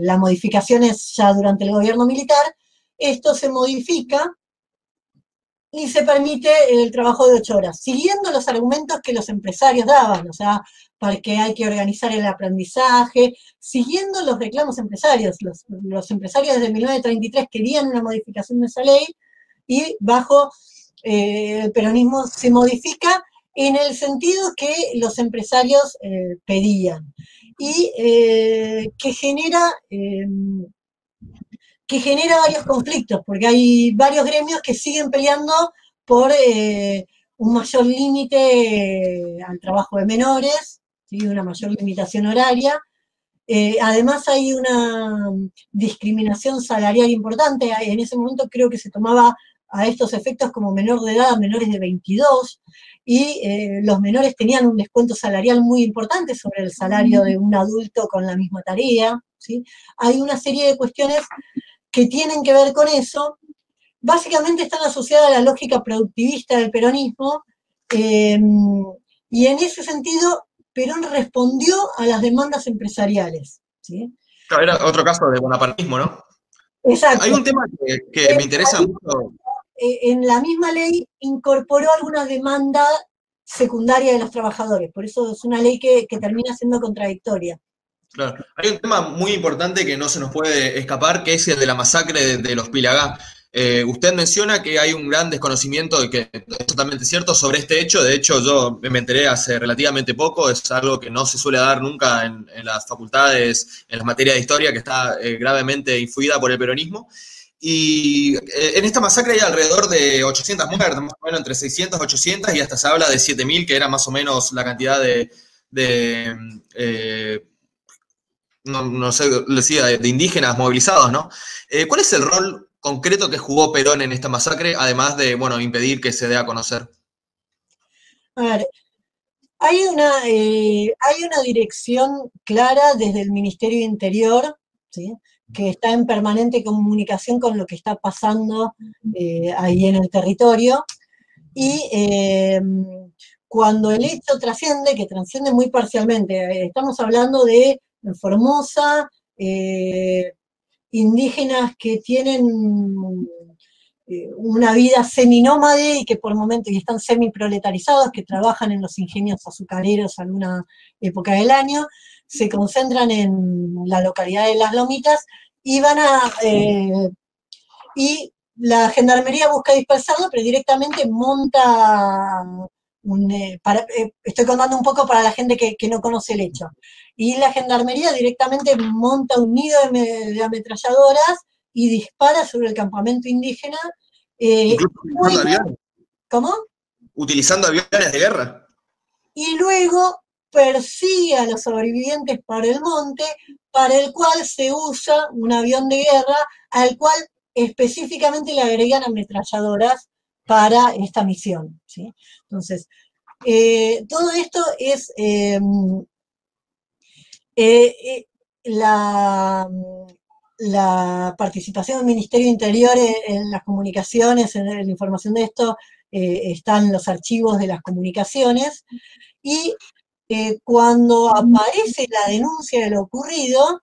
la modificación es ya durante el gobierno militar, esto se modifica y se permite el trabajo de ocho horas, siguiendo los argumentos que los empresarios daban, o sea, para que hay que organizar el aprendizaje, siguiendo los reclamos empresarios. Los, empresarios desde 1933 querían una modificación de esa ley y bajo eh, el peronismo se modifica en el sentido que los empresarios eh, pedían y eh, que genera em, que genera varios conflictos, porque hay varios gremios que siguen peleando por un mayor límite al trabajo de menores, una mayor limitación horaria. Eh, además hay una discriminación salarial importante. En ese momento creo que se tomaba a estos efectos como menor de edad, menores de 22, y eh, los menores tenían un descuento salarial muy importante sobre el salario de un adulto con la misma tarea. ¿sí? Hay una serie de cuestiones que tienen que ver con eso. Básicamente están asociadas a la lógica productivista del peronismo, eh, y en ese sentido Perón respondió a las demandas empresariales. ¿sí? Era otro caso de bonapartismo, ¿no? Exacto. Hay un tema que, me interesa mucho. Eh, en la misma ley incorporó alguna demanda secundaria de los trabajadores, por eso es una ley que, termina siendo contradictoria. Claro. Hay un tema muy importante que no se nos puede escapar, que es el de la masacre de los Pilagá. Eh, usted menciona que hay un gran desconocimiento, que es totalmente cierto, sobre este hecho. De hecho, yo me enteré hace relativamente poco, es algo que no se suele dar nunca en, las facultades, en las materias de historia, que está eh, gravemente influida por el peronismo. Y eh, en esta masacre hay alrededor de 800 muertes, más o menos entre 600 y 800, y hasta se habla de 7.000, que era más o menos la cantidad de, no, sé, decía, de indígenas movilizados, ¿no? ¿Cuál es el rol concreto que jugó Perón en esta masacre, además de, bueno, impedir que se dé a conocer? A ver, hay una, eh, hay una dirección clara desde el Ministerio de Interior, que está en permanente comunicación con lo que está pasando eh, ahí en el territorio. Y eh, cuando el hecho trasciende, que trasciende muy parcialmente, estamos hablando de Formosa, indígenas que tienen eh, una vida seminómade y que por momentos están semiproletarizados, que trabajan en los ingenios azucareros alguna época del año, se concentran en la localidad de Las Lomitas y van a... Eh, y la gendarmería busca dispersarlo, pero directamente monta eh, estoy contando un poco para la gente que, no conoce el hecho y la gendarmería directamente monta un nido de, ametralladoras y dispara sobre el campamento indígena. Eh, utilizando aviones. ¿Cómo? Utilizando aviones de guerra. Y luego persigue a los sobrevivientes para el monte, para el cual se usa un avión de guerra, al cual específicamente le agregan ametralladoras para esta misión. ¿sí? Entonces, eh, todo esto es eh, eh, eh, la, participación del Ministerio Interior en, las comunicaciones, en, la información de esto, están los archivos de las comunicaciones, y cuando aparece la denuncia de lo ocurrido,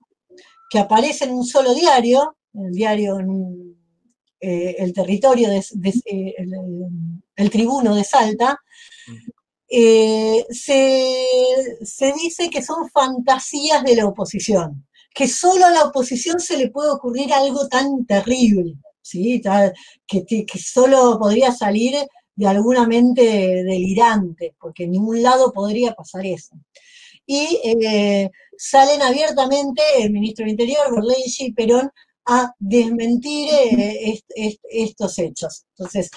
que aparece en un solo diario, el diario el territorio, de, el, tribuno de Salta, eh, se, dice que son fantasías de la oposición, que solo a la oposición se le puede ocurrir algo tan terrible, ¿sí? que, que solo podría salir de alguna mente delirante, porque en ningún lado podría pasar eso. Y eh, salen abiertamente el ministro del Interior, Borlegi y Perón, a desmentir eh, estos hechos. Entonces,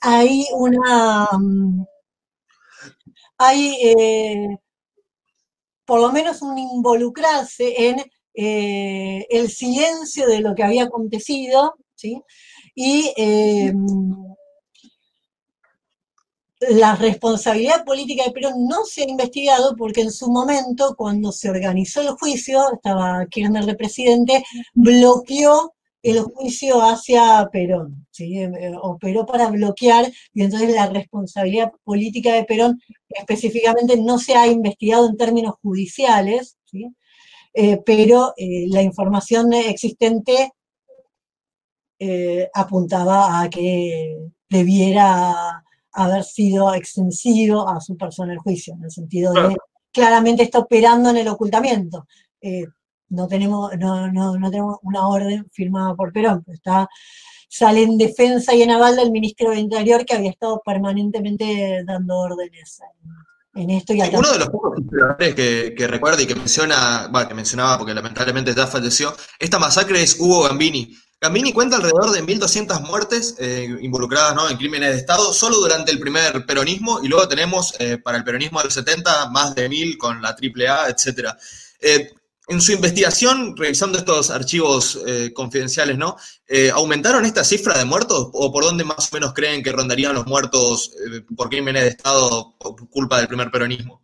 hay una... Mm, hay eh, por lo menos un involucrarse en eh, el silencio de lo que había acontecido, ¿sí? Y eh, la responsabilidad política de Perón no se ha investigado porque en su momento, cuando se organizó el juicio, estaba Kirchner de presidente, bloqueó el juicio hacia Perón, ¿sí? operó para bloquear y entonces la responsabilidad política de Perón específicamente no se ha investigado en términos judiciales, eh, pero eh, la información existente eh, apuntaba a que debiera haber sido extensivo a su persona el juicio, en el sentido de claramente está operando en el ocultamiento no tenemos, no, no, no tenemos una orden firmada por Perón, está, sale en defensa y en aval del ministro de Interior que había estado permanentemente dando órdenes en, esto. Y Uno de los pocos que, que recuerda y que menciona, bueno, que mencionaba porque lamentablemente ya falleció, esta masacre es Hugo Gambini. Camini cuenta alrededor de 1.200 muertes eh, involucradas ¿no? en crímenes de Estado solo durante el primer peronismo y luego tenemos eh, para el peronismo del 70 más de 1.000 con la AAA, etc. Eh, en su investigación, revisando estos archivos confidenciales, ¿no? ¿aumentaron esta cifra de muertos o por dónde más o menos creen que rondarían los muertos por crímenes de Estado por culpa del primer peronismo?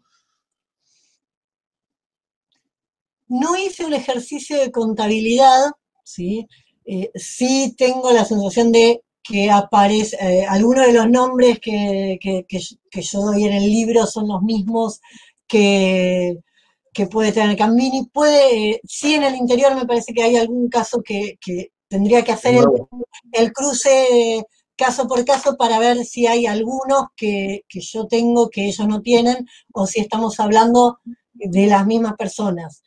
No hice un ejercicio de contabilidad, ¿sí? Eh, sí tengo la sensación de que aparece, eh, algunos de los nombres que, yo doy en el libro son los mismos que, que puede tener Cambini. Puede, sí en el interior me parece que hay algún caso que, tendría que hacer el, cruce caso por caso para ver si hay algunos que, que yo tengo que ellos no tienen o si estamos hablando de las mismas personas.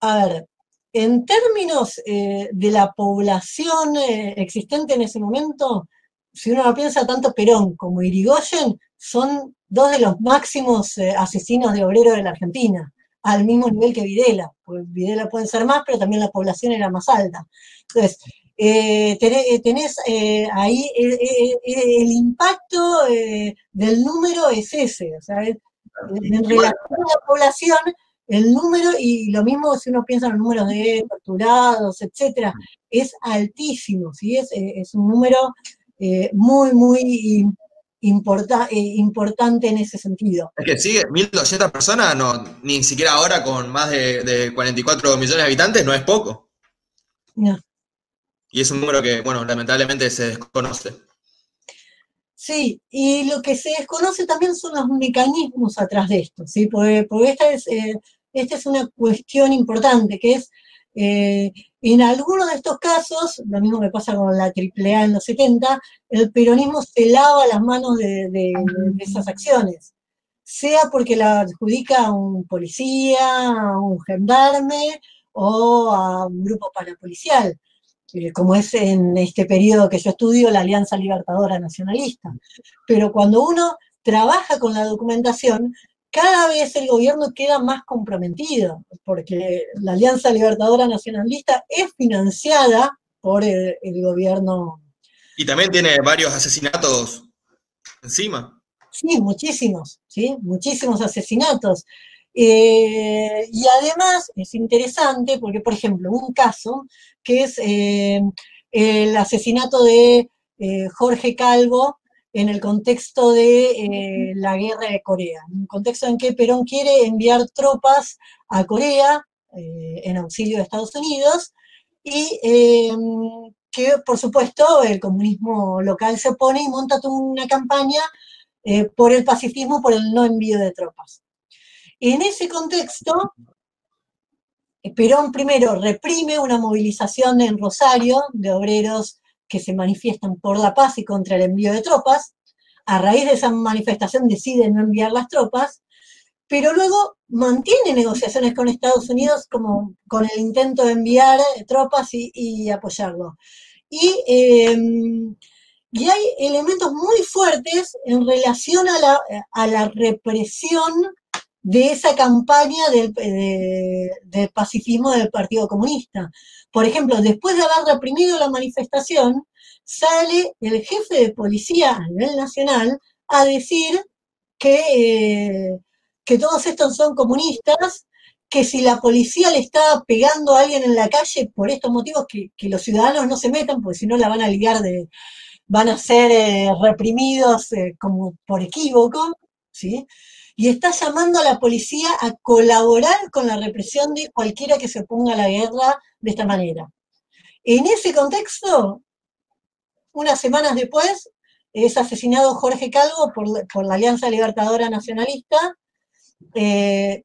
A ver, en términos eh, de la población eh, existente en ese momento, si uno lo piensa, tanto Perón como Irigoyen son dos de los máximos eh, asesinos de obreros de la Argentina, al mismo nivel que Videla. Pues Videla puede ser más, pero también la población era más alta. Entonces, tenés, ahí el, impacto del número es ese, o sea, en relación a la población el número, y lo mismo si uno piensa en los números de torturados, etcétera, es altísimo, ¿sí? es, eh, es un número eh, muy, muy importa, eh, importante en ese sentido. Es que sigue, 1.200 personas, no, ni siquiera ahora con más de, 44 millones de habitantes, no es poco. No. Y es un número que, bueno, lamentablemente se desconoce. Sí, y lo que se desconoce también son los mecanismos atrás de esto, ¿sí? Porque, porque esta es, esta es una cuestión importante, que es, eh, en algunos de estos casos, lo mismo que pasa con la AAA en los 70, el peronismo se lava las manos de, esas acciones, sea porque la adjudica a un policía, a un gendarme o a un grupo parapolicial, eh, como es en este periodo que yo estudio la Alianza Libertadora Nacionalista. Pero cuando uno trabaja con la documentación, cada vez el gobierno queda más comprometido, porque la Alianza Libertadora Nacionalista es financiada por el, gobierno. Y también tiene varios asesinatos encima. Sí, muchísimos, ¿sí? Muchísimos asesinatos. Eh, y además es interesante porque, por ejemplo, un caso que es eh, el asesinato de eh, Jorge Calvo en el contexto de eh, la guerra de Corea, en un contexto en que Perón quiere enviar tropas a Corea eh, en auxilio de Estados Unidos y em, que por supuesto el comunismo local se opone y monta una campaña eh, por el pacifismo, por el no envío de tropas. En ese contexto, Perón primero reprime una movilización en Rosario de obreros que se manifiestan por la paz y contra el envío de tropas. A raíz de esa manifestación deciden no enviar las tropas, pero luego mantiene negociaciones con Estados Unidos como con el intento de enviar tropas y, apoyarlo. Y, em, y, hay elementos muy fuertes en relación a la, a la represión de esa campaña del, pacifismo del Partido Comunista. Por ejemplo, después de haber reprimido la manifestación, sale el jefe de policía a nivel nacional a decir que, eh, que todos estos son comunistas, que si la policía le está pegando a alguien en la calle por estos motivos, que, los ciudadanos no se metan, porque si no la van a ligar de, van a ser eh, reprimidos eh, como por equívoco, ¿sí? y está llamando a la policía a colaborar con la represión de cualquiera que se oponga a la guerra de esta manera. En ese contexto, unas semanas después, es asesinado Jorge Calvo por, la Alianza Libertadora Nacionalista, eh,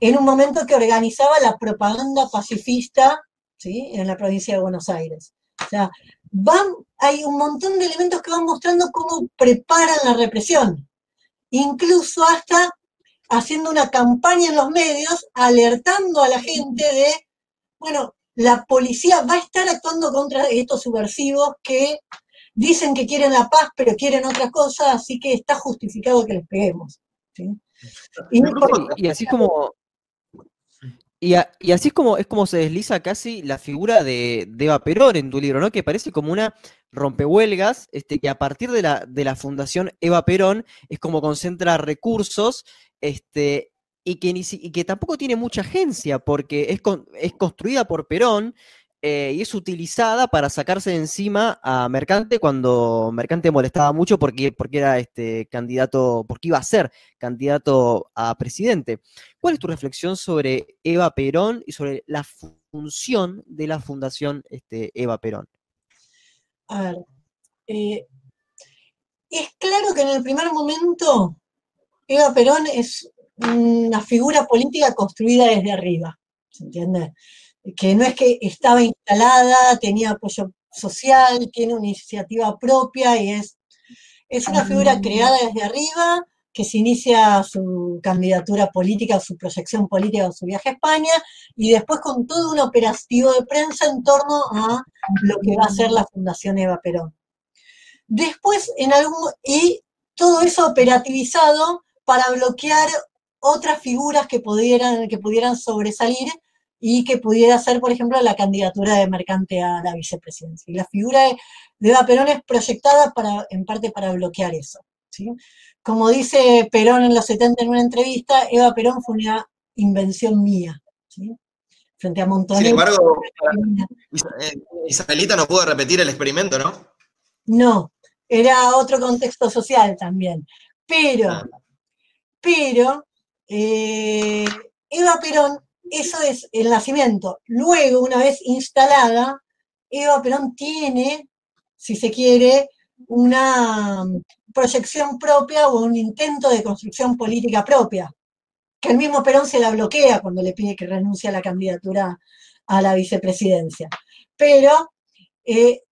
en un momento que organizaba la propaganda pacifista en la provincia de Buenos Aires. O sea, hay un montón de elementos que van mostrando cómo preparan la represión incluso hasta haciendo una campaña en los medios alertando a la gente de, bueno, la policía va a estar actuando contra estos subversivos que dicen que quieren la paz, pero quieren otra cosa, así que está justificado que les peguemos. Y, así como Y, así es como, es como se desliza casi la figura de, Eva Perón en tu libro, ¿no? Que parece como una rompehuelgas, este, que a partir de la, de la Fundación Eva Perón es como concentra recursos, este, y que, ni, y que tampoco tiene mucha agencia, porque es, es construida por Perón, eh, y es utilizada para sacarse de encima a Mercante cuando Mercante molestaba mucho porque, porque era este candidato, porque iba a ser candidato a presidente. ¿Cuál es tu reflexión sobre Eva Perón y sobre la función de la Fundación este, Eva Perón? A ver, eh, es claro que en el primer momento Eva Perón es una figura política construida desde arriba, ¿se entiende? que no es que estaba instalada, tenía apoyo social, tiene una iniciativa propia y es, es una figura ah. creada desde arriba que se inicia su candidatura política, su proyección política o su viaje a España, y después con todo un operativo de prensa en torno a lo que va a ser la Fundación Eva Perón. Después, en algún, y todo eso operativizado para bloquear otras figuras que pudieran, que pudieran sobresalir y que pudiera ser, por ejemplo, la candidatura de Mercante a la vicepresidencia. Y la figura de, Eva Perón es proyectada para, en parte para bloquear eso. ¿sí? Como dice Perón en los 70 en una entrevista, Eva Perón fue una invención mía. ¿sí? Frente a montones. Sin embargo, eh, Isabelita no pudo repetir el experimento, ¿no? No, era otro contexto social también. Pero, ah. pero, eh, Eva Perón eso es el nacimiento. Luego, una vez instalada, Eva Perón tiene, si se quiere, una proyección propia o un intento de construcción política propia, que el mismo Perón se la bloquea cuando le pide que renuncie a la candidatura a la vicepresidencia. Pero eh,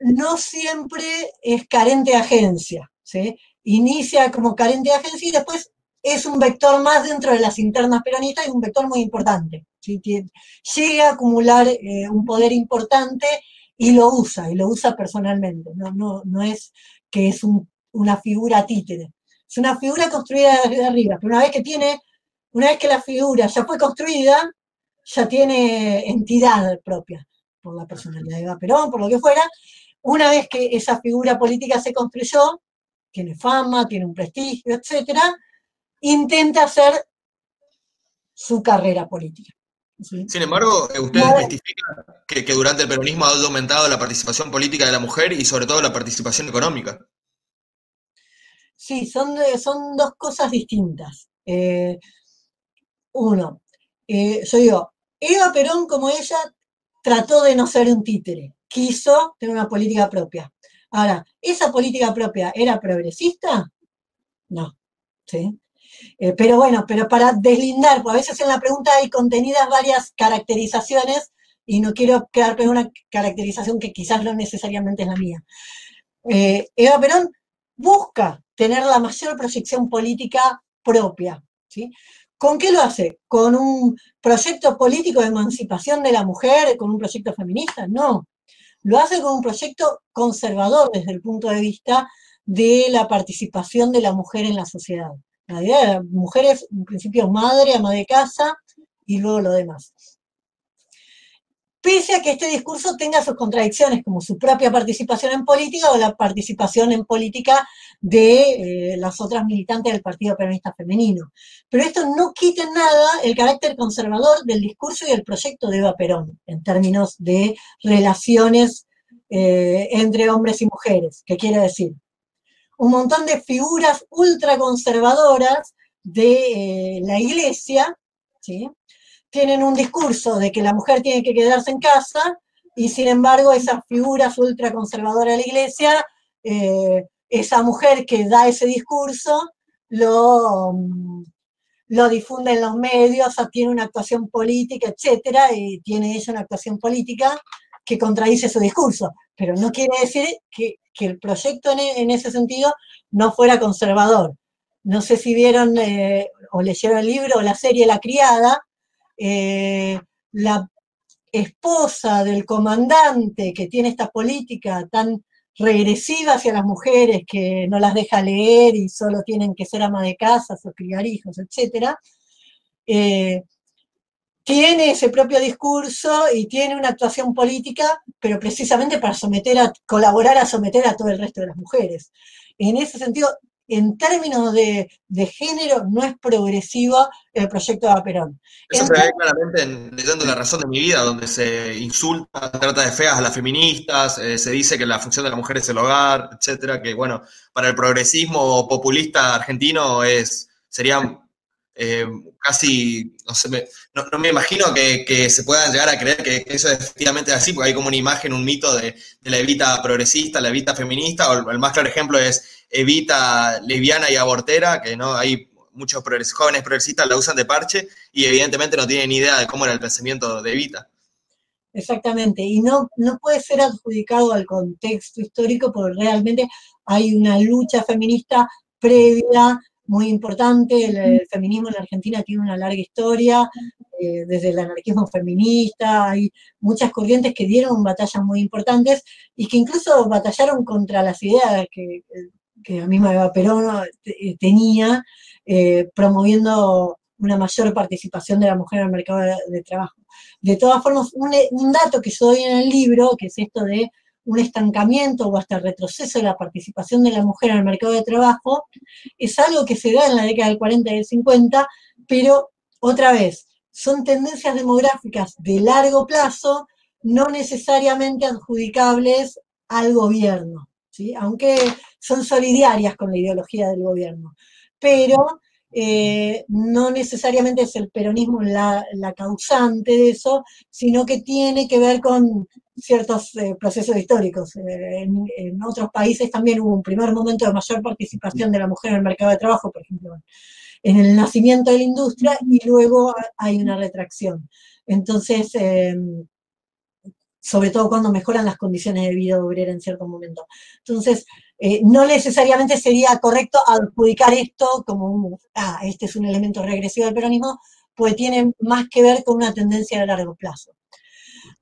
no siempre es carente de agencia. ¿sí? Inicia como carente de agencia y después es un vector más dentro de las internas peronistas y un vector muy importante. Llega a acumular eh, un poder importante y lo usa, y lo usa personalmente. No, no, no es que es una figura títere. Es una figura construida desde arriba, pero una vez que tiene, una vez que la figura ya fue construida, ya tiene entidad propia, por la personalidad de Eva Perón, por lo que fuera. Una vez que esa figura política se construyó, tiene fama, tiene un prestigio, etcétera, intenta hacer su carrera política. Sin embargo, eh, usted testifica que, durante el peronismo ha aumentado la participación política de la mujer y sobre todo la participación económica. Sí, son, son dos cosas distintas. Eh, uno, eh, yo digo, Eva Perón, como ella, trató de no ser un títere, quiso tener una política propia. Ahora, ¿esa política propia era progresista? No. ¿sí? Eh, pero bueno, pero para deslindar, porque a veces en la pregunta hay contenidas varias caracterizaciones y no quiero quedar con una caracterización que quizás no necesariamente es la mía. Eh, Eva Perón busca tener la mayor proyección política propia. ¿sí? ¿Con qué lo hace? ¿Con un proyecto político de emancipación de la mujer, con un proyecto feminista? No. Lo hace con un proyecto conservador desde el punto de vista de la participación de la mujer en la sociedad. La idea de la mujer es, en principio, madre, ama de casa y luego lo demás. Pese a que este discurso tenga sus contradicciones, como su propia participación en política o la participación en política de eh, las otras militantes del Partido Peronista Femenino. Pero esto no quita en nada el carácter conservador del discurso y del proyecto de Eva Perón, en términos de relaciones eh, entre hombres y mujeres. ¿Qué quiere decir? Un montón de figuras ultraconservadoras de eh, la iglesia, tienen un discurso de que la mujer tiene que quedarse en casa y sin embargo esas figuras ultraconservadoras de la iglesia, eh, esa mujer que da ese discurso lo, mm, lo difunde en los medios, tiene una actuación política, etcétera, y tiene ella una actuación política que contradice su discurso, pero no quiere decir que el proyecto en, ese sentido no fuera conservador. No sé si vieron eh, o leyeron el libro o la serie La Criada, eh, la esposa del comandante que tiene esta política tan regresiva hacia las mujeres que no las deja leer y solo tienen que ser ama de casa o criar hijos, etc., tiene ese propio discurso y tiene una actuación política, pero precisamente para someter a, colaborar a someter a todo el resto de las mujeres. En ese sentido, en términos de, género, no es progresivo el proyecto de Perón. Eso se ve claramente en Leyendo la razón de mi vida, donde se insulta, trata de feas a las feministas, eh, se dice que la función de la mujer es el hogar, etcétera, que bueno, para el progresismo populista argentino es, sería eh, casi, no, me, no, me imagino que, se puedan llegar a creer que, eso es efectivamente así, porque hay como una imagen, un mito de, la Evita progresista, la Evita feminista, o el, más claro ejemplo es Evita lesbiana y abortera, que no hay muchos jóvenes progresistas la usan de parche y evidentemente no tienen idea de cómo era el pensamiento de Evita. Exactamente, y no, no puede ser adjudicado al contexto histórico porque realmente hay una lucha feminista previa muy importante. El, feminismo en la Argentina tiene una larga historia, eh, desde el anarquismo feminista, hay muchas corrientes que dieron batallas muy importantes y que incluso batallaron contra las ideas que, que la misma Eva Perón eh, tenía, eh, promoviendo una mayor participación de la mujer en el mercado de, trabajo. De todas formas, un, un dato que yo doy en el libro, que es esto de un estancamiento o hasta retroceso de la participación de la mujer en el mercado de trabajo, es algo que se da en la década del 40 y del 50, pero otra vez, son tendencias demográficas de largo plazo, no necesariamente adjudicables al gobierno, ¿sí? aunque son solidarias con la ideología del gobierno. Pero eh, no necesariamente es el peronismo la, causante de eso, sino que tiene que ver con ciertos eh, procesos históricos. Eh, en, otros países también hubo un primer momento de mayor participación de la mujer en el mercado de trabajo, por ejemplo, en el nacimiento de la industria, y luego hay una retracción. Entonces, sobre todo cuando mejoran las condiciones de vida obrera en cierto momento. Entonces, eh, no necesariamente sería correcto adjudicar esto como ah, este es un elemento regresivo del peronismo, pues tiene más que ver con una tendencia a largo plazo.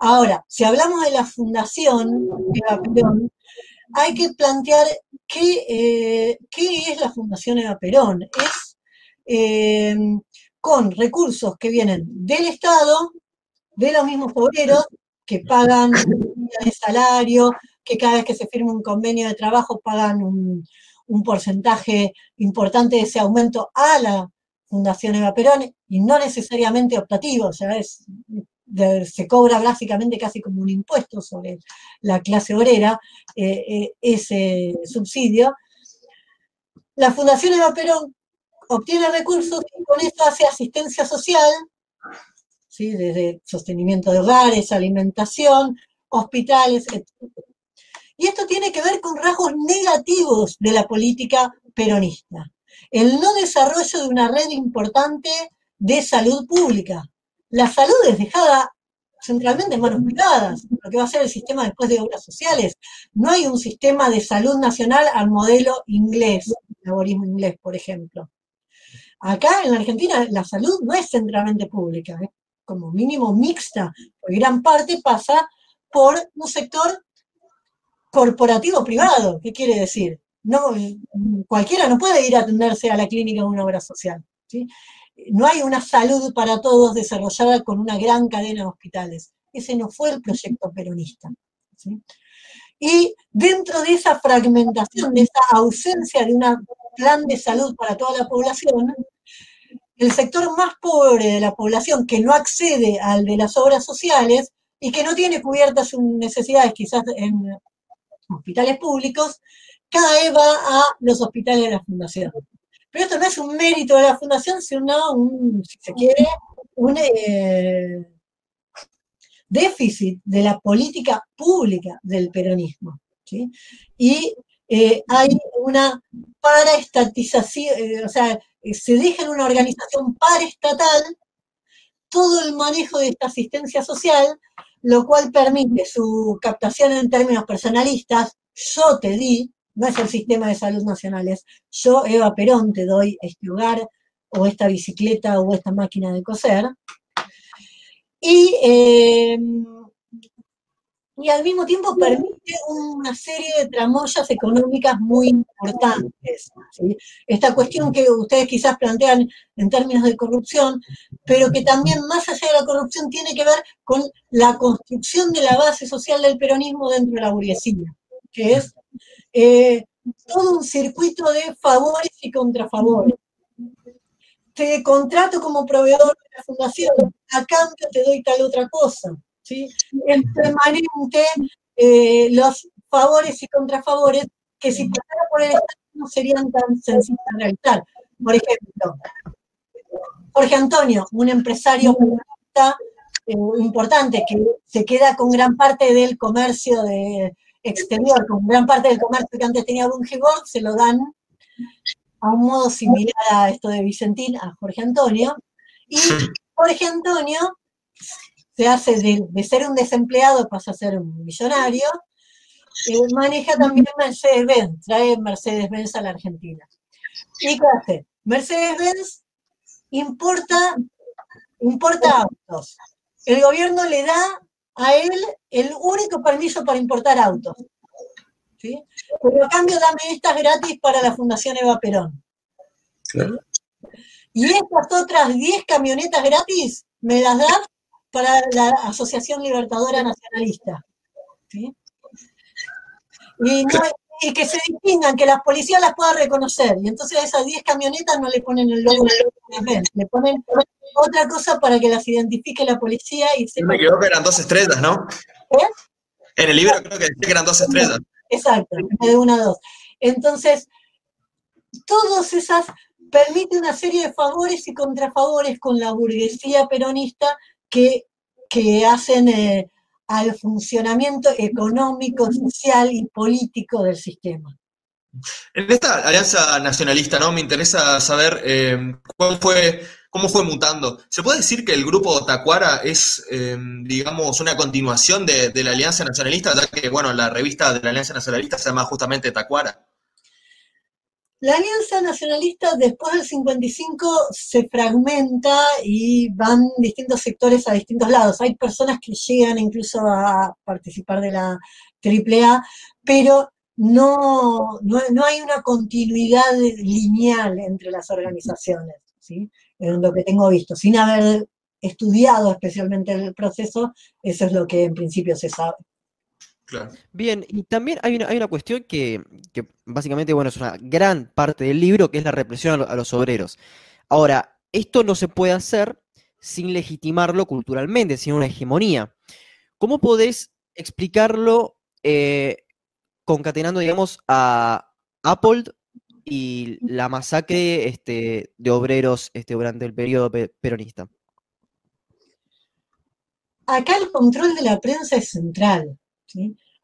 Ahora, si hablamos de la fundación Eva Perón, hay que plantear qué, eh, qué es la Fundación Eva Perón. Es eh, con recursos que vienen del Estado, de los mismos obreros, que pagan el salario, que cada vez que se firma un convenio de trabajo pagan un, porcentaje importante de ese aumento a la Fundación Eva Perón y no necesariamente optativo, o sea, se cobra básicamente casi como un impuesto sobre la clase obrera eh, eh, ese subsidio. La Fundación Eva Perón obtiene recursos y con eso hace asistencia social desde sostenimiento de hogares, alimentación, hospitales, etc. Y esto tiene que ver con rasgos negativos de la política peronista. El no desarrollo de una red importante de salud pública. La salud es dejada centralmente en manos privadas, lo que va a ser el sistema después de obras sociales. No hay un sistema de salud nacional al modelo inglés, laborismo inglés, por ejemplo. Acá en la Argentina la salud no es centralmente pública, ¿eh? como mínimo mixta, porque gran parte pasa por un sector corporativo privado. ¿Qué quiere decir? No, cualquiera no puede ir a atenderse a la clínica de una obra social. No hay una salud para todos desarrollada con una gran cadena de hospitales. Ese no fue el proyecto peronista. Y dentro de esa fragmentación, de esa ausencia de un plan de salud para toda la población, el sector más pobre de la población que no accede al de las obras sociales y que no tiene cubiertas sus necesidades quizás en hospitales públicos, cae va a los hospitales de la fundación. Pero esto no es un mérito de la fundación, sino un, si se quiere, un eh, déficit de la política pública del peronismo. Y eh, hay una paraestatización, eh, o sea, se deja en una organización paraestatal todo el manejo de esta asistencia social, lo cual permite su captación en términos personalistas. Yo te di, no es el sistema de salud nacionales, yo, Eva Perón, te doy este hogar o esta bicicleta o esta máquina de coser. Y em, y al mismo tiempo permite una serie de tramoyas económicas muy importantes. Esta cuestión que ustedes quizás plantean en términos de corrupción, pero que también más allá de la corrupción tiene que ver con la construcción de la base social del peronismo dentro de la burguesía, que es eh, todo un circuito de favores y contrafavores. Te contrato como proveedor de la fundación, a cambio te doy tal otra cosa. ¿sí? En permanente eh, los favores y contrafavores que si pasara por el Estado no serían tan sencillos de realizar. Por ejemplo, Jorge Antonio, un empresario eh, importante que se queda con gran parte del comercio de exterior, con gran parte del comercio que antes tenía Bungibor, se lo dan a un modo similar a esto de Vicentín, a Jorge Antonio. Y Jorge Antonio se hace de, ser un desempleado, pasa a ser un millonario, eh, maneja también Mercedes-Benz, trae Mercedes-Benz a la Argentina. ¿Y qué hace? Mercedes-Benz importa, importa autos. El gobierno le da a él el único permiso para importar autos. ¿sí? Pero a cambio dame estas gratis para la Fundación Eva Perón. Y estas otras 10 camionetas gratis me las das para la Asociación Libertadora Nacionalista. ¿sí? Y, que se distingan, que las policías las puedan reconocer. Y entonces a esas 10 camionetas no le ponen el logo de le ponen otra cosa para que las identifique la policía y se... Me equivoco, eran dos estrellas, ¿no? ¿Eh? En el libro creo que eran dos estrellas. Exacto, de una a dos. Entonces, todas esas permite una serie de favores y contrafavores con la burguesía peronista que, que hacen eh, al funcionamiento económico, social y político del sistema. En esta alianza nacionalista, ¿no? Me interesa saber eh, fue, cómo fue mutando. ¿Se puede decir que el grupo Tacuara es, eh, digamos, una continuación de, de, la Alianza Nacionalista, ya que, bueno, la revista de la Alianza Nacionalista se llama justamente Tacuara? La Alianza Nacionalista después del 55 se fragmenta y van distintos sectores a distintos lados. Hay personas que llegan incluso a participar de la AAA, pero no, no, hay una continuidad lineal entre las organizaciones, ¿sí? en lo que tengo visto. Sin haber estudiado especialmente el proceso, eso es lo que en principio se sabe. Bien, y también hay una, hay una cuestión que, básicamente, bueno, es una gran parte del libro, que es la represión a, los obreros. Ahora, esto no se puede hacer sin legitimarlo culturalmente, sin una hegemonía. ¿Cómo podés explicarlo eh, concatenando, digamos, a Apple y la masacre este, de obreros este, durante el periodo peronista? Acá el control de la prensa es central.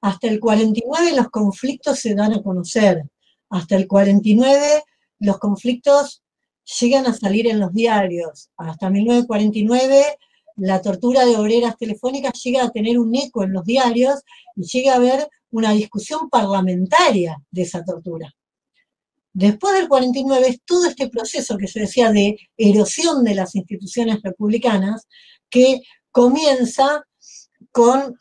Hasta el 49 los conflictos se dan a conocer. Hasta el 49 los conflictos llegan a salir en los diarios. Hasta 1949 la tortura de obreras telefónicas llega a tener un eco en los diarios y llega a haber una discusión parlamentaria de esa tortura. Después del 49 es todo este proceso que se decía de erosión de las instituciones republicanas que comienza con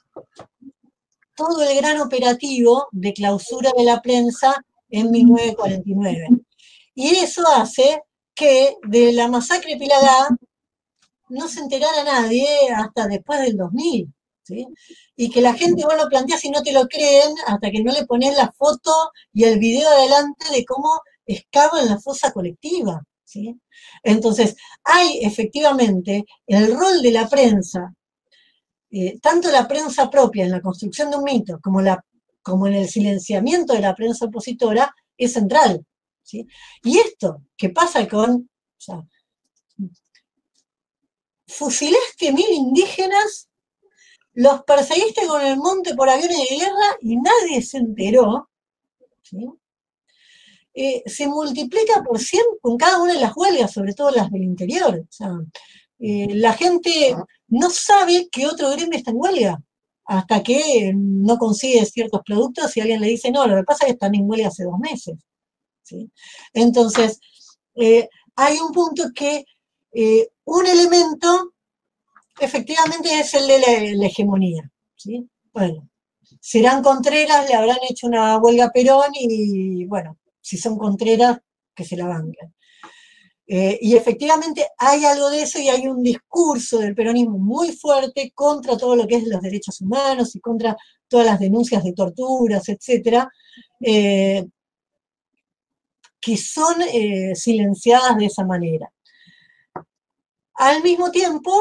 todo el gran operativo de clausura de la prensa en 1949. Y eso hace que de la masacre Pilagá no se enterara nadie hasta después del 2000. Y que la gente, vos lo planteas y no te lo creen hasta que no le pones la foto y el video adelante de cómo escava en la fosa colectiva. Entonces, hay efectivamente el rol de la prensa eh, tanto la prensa propia en la construcción de un mito como, en el silenciamiento de la prensa opositora es central. Y esto que pasa con, o sea, fusilaste mil indígenas, los perseguiste con el monte por aviones de guerra y nadie se enteró, eh, se multiplica por 100 con cada una de las huelgas, sobre todo las del interior. Eh, la gente no sabe que otro gremio está en huelga hasta que no consigue ciertos productos y alguien le dice, no, lo que pasa es que están en huelga hace dos meses. Entonces, eh, hay un punto que eh, un elemento efectivamente es el de la, hegemonía. Bueno, serán Contreras, le habrán hecho una huelga a Perón y bueno, si son Contreras, que se la banquen. Eh, y efectivamente hay algo de eso y hay un discurso del peronismo muy fuerte contra todo lo que es los derechos humanos y contra todas las denuncias de torturas, etcétera, eh, que son eh, silenciadas de esa manera. Al mismo tiempo,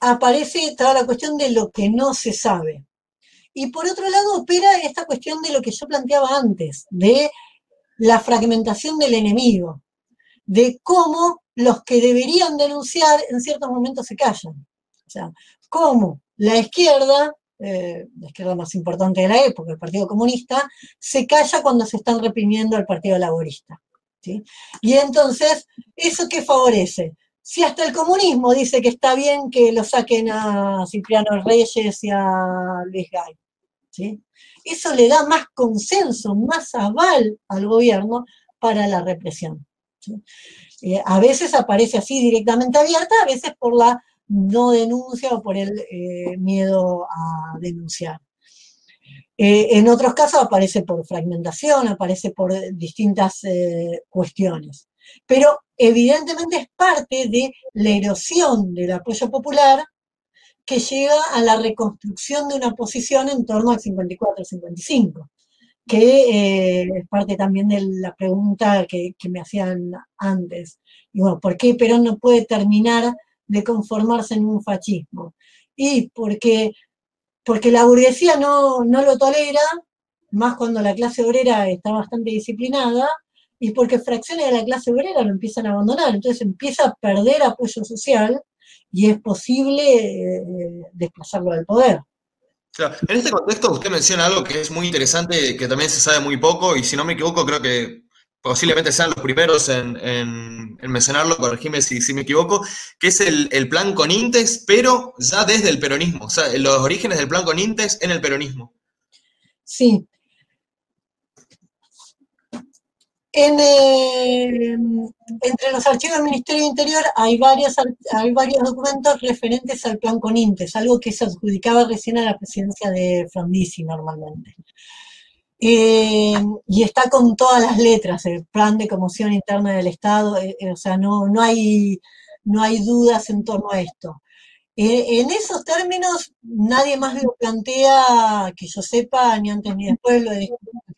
aparece toda la cuestión de lo que no se sabe. Y por otro lado, opera esta cuestión de lo que yo planteaba antes, de la fragmentación del enemigo de cómo los que deberían denunciar en ciertos momentos se callan. O sea, cómo la izquierda, eh, la izquierda más importante de la época, el Partido Comunista, se calla cuando se están reprimiendo al Partido Laborista. Y entonces, ¿eso qué favorece? Si hasta el comunismo dice que está bien que lo saquen a Cipriano Reyes y a Luis Gay, ¿sí? eso le da más consenso, más aval al gobierno para la represión. Eh, a veces aparece así directamente abierta, a veces por la no denuncia o por el eh, miedo a denunciar. Eh, en otros casos aparece por fragmentación, aparece por distintas cuestiones. Pero evidentemente es parte de la erosión del apoyo popular que llega a la reconstrucción de una posición en torno al 54-55 que eh, es parte también de la pregunta que, me hacían antes. Y bueno, ¿por qué Perón no puede terminar de conformarse en un fascismo? Y porque, porque la burguesía no, no lo tolera, más cuando la clase obrera está bastante disciplinada, y porque fracciones de la clase obrera lo empiezan a abandonar, entonces empieza a perder apoyo social y es posible eh, desplazarlo del poder. En este contexto usted menciona algo que es muy interesante, que también se sabe muy poco, y si no me equivoco, creo que posiblemente sean los primeros en, mencionarlo, corregime si, si, me equivoco, que es el, el, plan Conintes, pero ya desde el peronismo, o sea, los orígenes del plan Conintes en el peronismo. Sí, Eh, entre los archivos del Ministerio del Interior hay, varios, documentos referentes al plan Conintes, algo que se adjudicaba recién a la presidencia de Frondizi normalmente. Eh, y está con todas las letras, el plan de conmoción interna del Estado, eh, o sea, no, no, hay, no hay dudas en torno a esto. En esos términos, nadie más lo plantea, que yo sepa, ni antes ni después, lo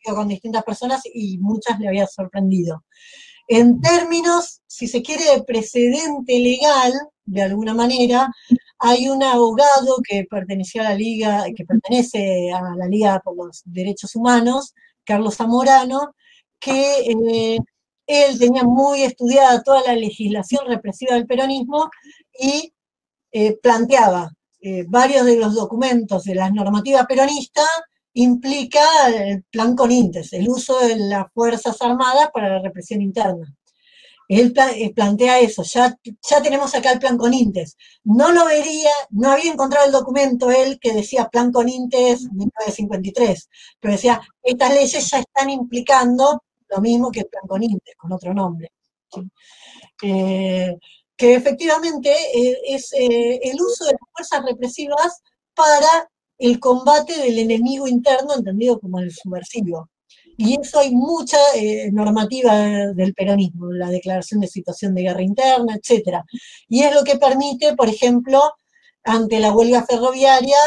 con distintas personas y muchas le había sorprendido. En términos, si se quiere, de precedente legal, de alguna manera, hay un abogado que perteneció a la Liga, que pertenece a la Liga por los Derechos Humanos, Carlos Zamorano, que eh, él tenía muy estudiada toda la legislación represiva del peronismo y eh, planteaba eh, varios de los documentos de la normativa peronista implica el plan Conintes, el uso de las Fuerzas Armadas para la represión interna. Él eh, plantea eso, ya, ya tenemos acá el plan Conintes. No lo vería, no había encontrado el documento él que decía plan Conintes 1953, pero decía, estas leyes ya están implicando lo mismo que el plan Conintes, con otro nombre que efectivamente eh, es eh, el uso de las fuerzas represivas para el combate del enemigo interno, entendido como el subversivo. Y eso hay mucha eh, normativa del peronismo, la declaración de situación de guerra interna, etc. Y es lo que permite, por ejemplo, ante la huelga ferroviaria,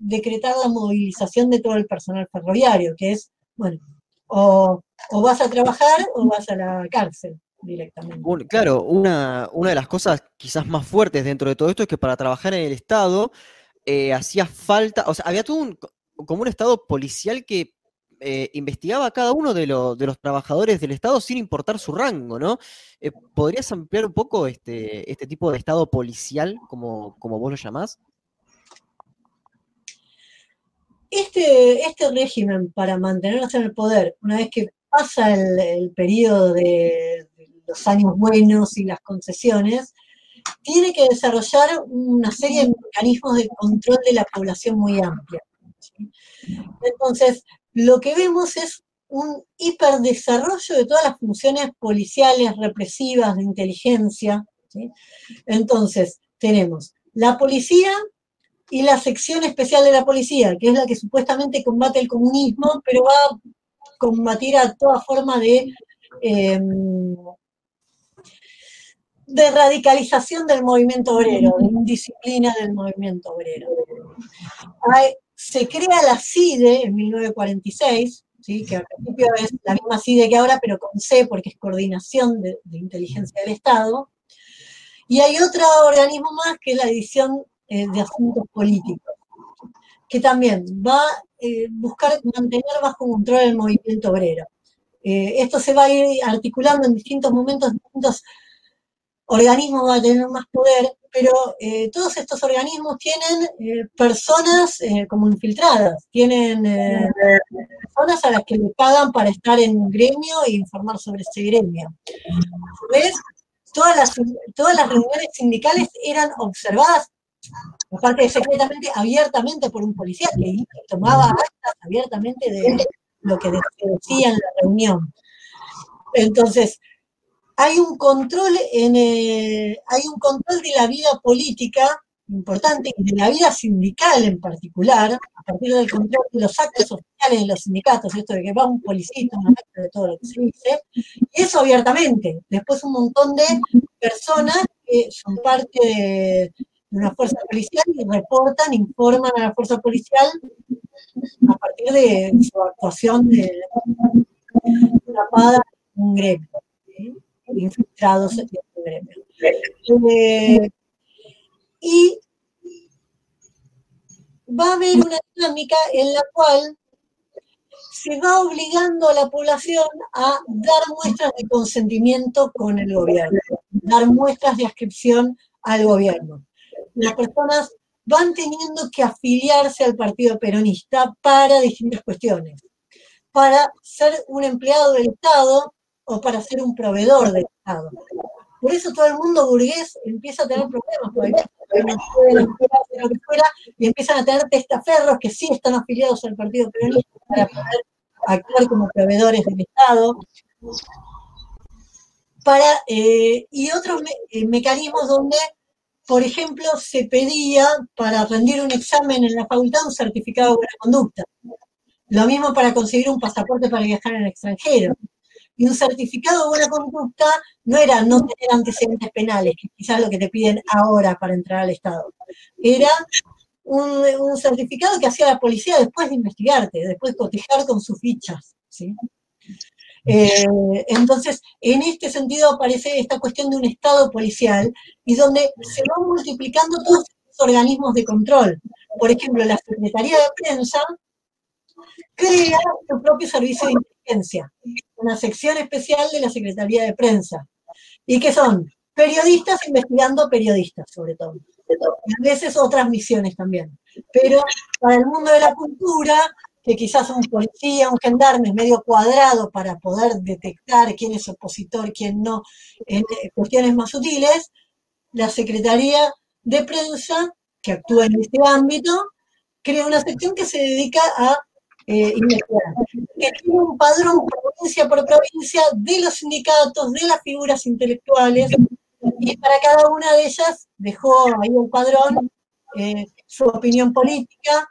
decretar la movilización de todo el personal ferroviario, que es, bueno, o vas a trabajar o vas a la cárcel directamente. claro, una, una, de las cosas quizás más fuertes dentro de todo esto es que para trabajar en el Estado eh, hacía falta, o sea, había todo un, como un Estado policial que eh, investigaba a cada uno de, de, los trabajadores del Estado sin importar su rango, ¿no? Eh, ¿Podrías ampliar un poco este, este tipo de Estado policial, como, vos lo llamás? Este, este régimen para mantenerse en el poder, una vez que pasa el, el periodo de, los años buenos y las concesiones, tiene que desarrollar una serie de mecanismos de control de la población muy amplia. Entonces, lo que vemos es un hiperdesarrollo de todas las funciones policiales, represivas, de inteligencia. Entonces, tenemos la policía y la sección especial de la policía, que es la que supuestamente combate el comunismo, pero va a combatir a toda forma de, em, de radicalización del movimiento obrero, de indisciplina del movimiento obrero. se crea la CIDE en 1946, ¿sí? que al principio es la misma CIDE que ahora, pero con C porque es Coordinación de, de Inteligencia del Estado. Y hay otro organismo más que es la División eh, de asuntos políticos, que también va a eh, buscar mantener bajo control el movimiento obrero. Eh, esto se va a ir articulando en distintos momentos, distintos organismos van a tener más poder, pero todos estos organismos tienen personas como infiltradas, tienen personas a las que le pagan para estar en un gremio e informar sobre ese gremio. ¿Ves? Todas las, todas las reuniones sindicales eran observadas aparte secretamente, abiertamente por un policía que tomaba actas abiertamente de lo que decía en la reunión. Entonces, hay un control en hay un control de la vida política importante y de la vida sindical en particular, a partir del control de los actos oficiales de los sindicatos, esto de que va un policía una acta de todo lo que se dice, y eso abiertamente. Después un montón de personas que son parte de, de una fuerza policial y reportan, informan a la fuerza policial a partir de su actuación de atrapada en un gremio, infiltrados en un gremio. Eh, y va a haber una dinámica en la cual se va obligando a la población a dar muestras de consentimiento con el gobierno, dar muestras de ascripción al gobierno las personas van teniendo que afiliarse al partido peronista para distintas cuestiones, para ser un empleado del Estado o para ser un proveedor del Estado. Por eso todo el mundo burgués empieza a tener problemas, y empiezan a tener testaferros que sí están afiliados al partido peronista para poder actuar como proveedores del Estado. Para, eh, y otros eh, mecanismos donde por ejemplo, se pedía para rendir un examen en la facultad un certificado de buena conducta. Lo mismo para conseguir un pasaporte para viajar en extranjero. Y un certificado de buena conducta no era no tener antecedentes penales, que quizás lo que te piden ahora para entrar al Estado. Era un, certificado que hacía la policía después de investigarte, después de cotejar con sus fichas. ¿sí? Eh, entonces, en este sentido aparece esta cuestión de un Estado policial y donde se van multiplicando todos estos organismos de control. Por ejemplo, la Secretaría de Prensa crea su propio servicio de inteligencia, una sección especial de la Secretaría de Prensa, y que son periodistas investigando periodistas, sobre todo. A veces otras misiones también. Pero para el mundo de la cultura que quizás un policía, un gendarme medio cuadrado para poder detectar quién es opositor, quién no, en eh, cuestiones más sutiles, la Secretaría de Prensa, que actúa en este ámbito, crea una sección que se dedica a eh, que tiene un padrón provincia por provincia de los sindicatos, de las figuras intelectuales, y para cada una de ellas dejó ahí un padrón, eh, su opinión política,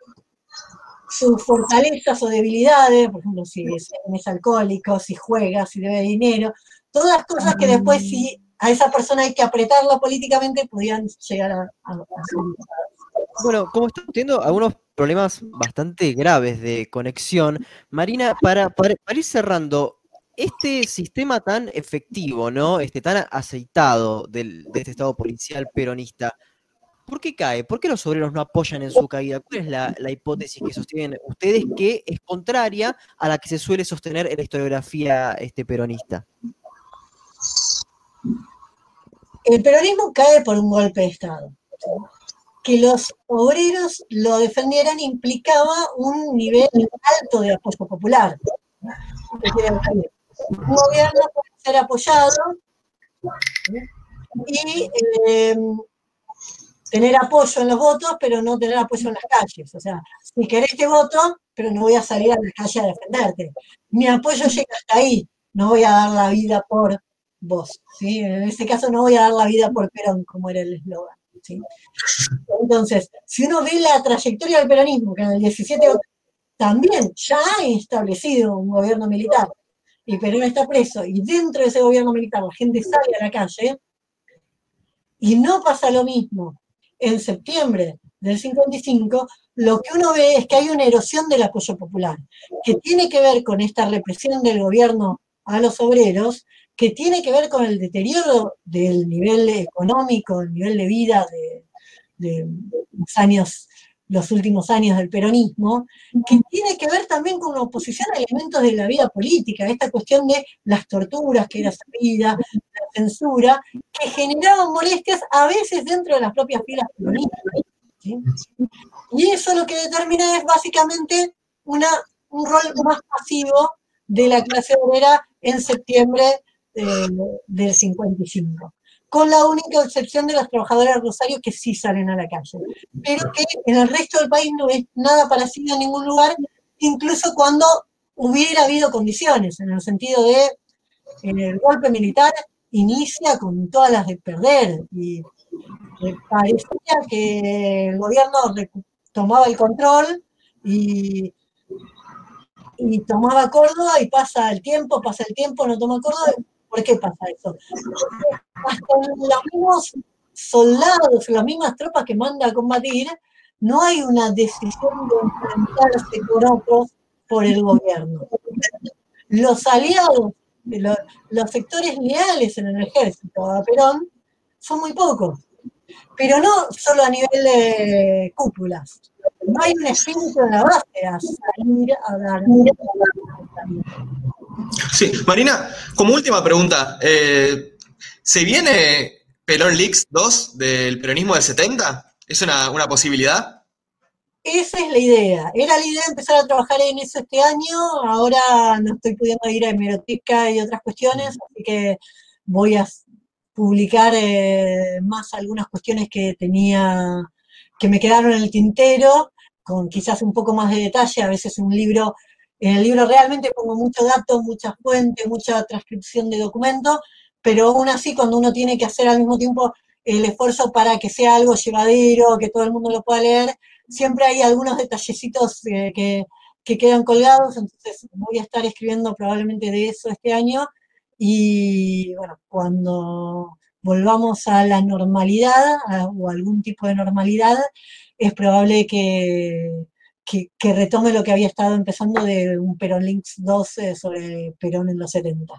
sus fortalezas o debilidades, por ejemplo, si es, alcohólico, si juega, si debe dinero, todas las cosas que después si a esa persona hay que apretarla políticamente podrían llegar a, Bueno, como estamos teniendo algunos problemas bastante graves de conexión, Marina, para, para, ir cerrando, este sistema tan efectivo, ¿no? Este tan aceitado del, de este Estado policial peronista, ¿Por qué cae? ¿Por qué los obreros no apoyan en su caída? ¿Cuál es la, hipótesis que sostienen ustedes que es contraria a la que se suele sostener en la historiografía este, peronista? El peronismo cae por un golpe de Estado. Que los obreros lo defendieran implicaba un nivel alto de apoyo popular. Un gobierno puede ser apoyado y eh, tener apoyo en los votos, pero no tener apoyo en las calles. O sea, si querés te voto, pero no voy a salir a la calle a defenderte. Mi apoyo llega hasta ahí, no voy a dar la vida por vos. ¿sí? En este caso no voy a dar la vida por Perón, como era el eslogan. Entonces, si uno ve la trayectoria del peronismo, que en el 17 también ya ha establecido un gobierno militar, y Perón está preso, y dentro de ese gobierno militar la gente sale a la calle, y no pasa lo mismo en septiembre del 55, lo que uno ve es que hay una erosión del apoyo popular, que tiene que ver con esta represión del gobierno a los obreros, que tiene que ver con el deterioro del nivel económico, el nivel de vida de, los años los últimos años del peronismo, que tiene que ver también con la oposición a elementos de la vida política, esta cuestión de las torturas que era sabida, la censura, que generaban molestias a veces dentro de las propias filas peronistas. Y eso lo que determina es básicamente una, un rol más pasivo de la clase obrera en septiembre eh, del 55 con la única excepción de las trabajadoras Rosario que sí salen a la calle, pero que en el resto del país no es nada parecido en ningún lugar, incluso cuando hubiera habido condiciones, en el sentido de el golpe militar inicia con todas las de perder y parecía que el gobierno tomaba el control y tomaba Córdoba y pasa el tiempo, pasa el tiempo, no toma Córdoba ¿Por qué pasa eso? hasta los mismos soldados, las mismas tropas que manda a combatir, no hay una decisión de enfrentarse con otros por el gobierno. Los aliados, los, sectores leales en el ejército a Perón son muy pocos, pero no solo a nivel de cúpulas. No hay un espíritu en la base a salir a dar. Sí, Marina, como última pregunta, eh, ¿se viene Perón Leaks 2 del peronismo del 70? ¿Es una, posibilidad? Esa es la idea. Era la idea de empezar a trabajar en eso este año. Ahora no estoy pudiendo ir a hemeroteca y otras cuestiones, así que voy a publicar eh, más algunas cuestiones que tenía, que me quedaron en el tintero, con quizás un poco más de detalle. A veces un libro en el libro realmente pongo muchos datos, muchas fuentes, mucha transcripción de documentos, pero aún así cuando uno tiene que hacer al mismo tiempo el esfuerzo para que sea algo llevadero, que todo el mundo lo pueda leer, siempre hay algunos detallecitos eh, que, quedan colgados, entonces voy a estar escribiendo probablemente de eso este año y bueno, cuando volvamos a la normalidad o algún tipo de normalidad, es probable que que, retome lo que había estado empezando de un Perón Links 12 sobre Perón en los 70.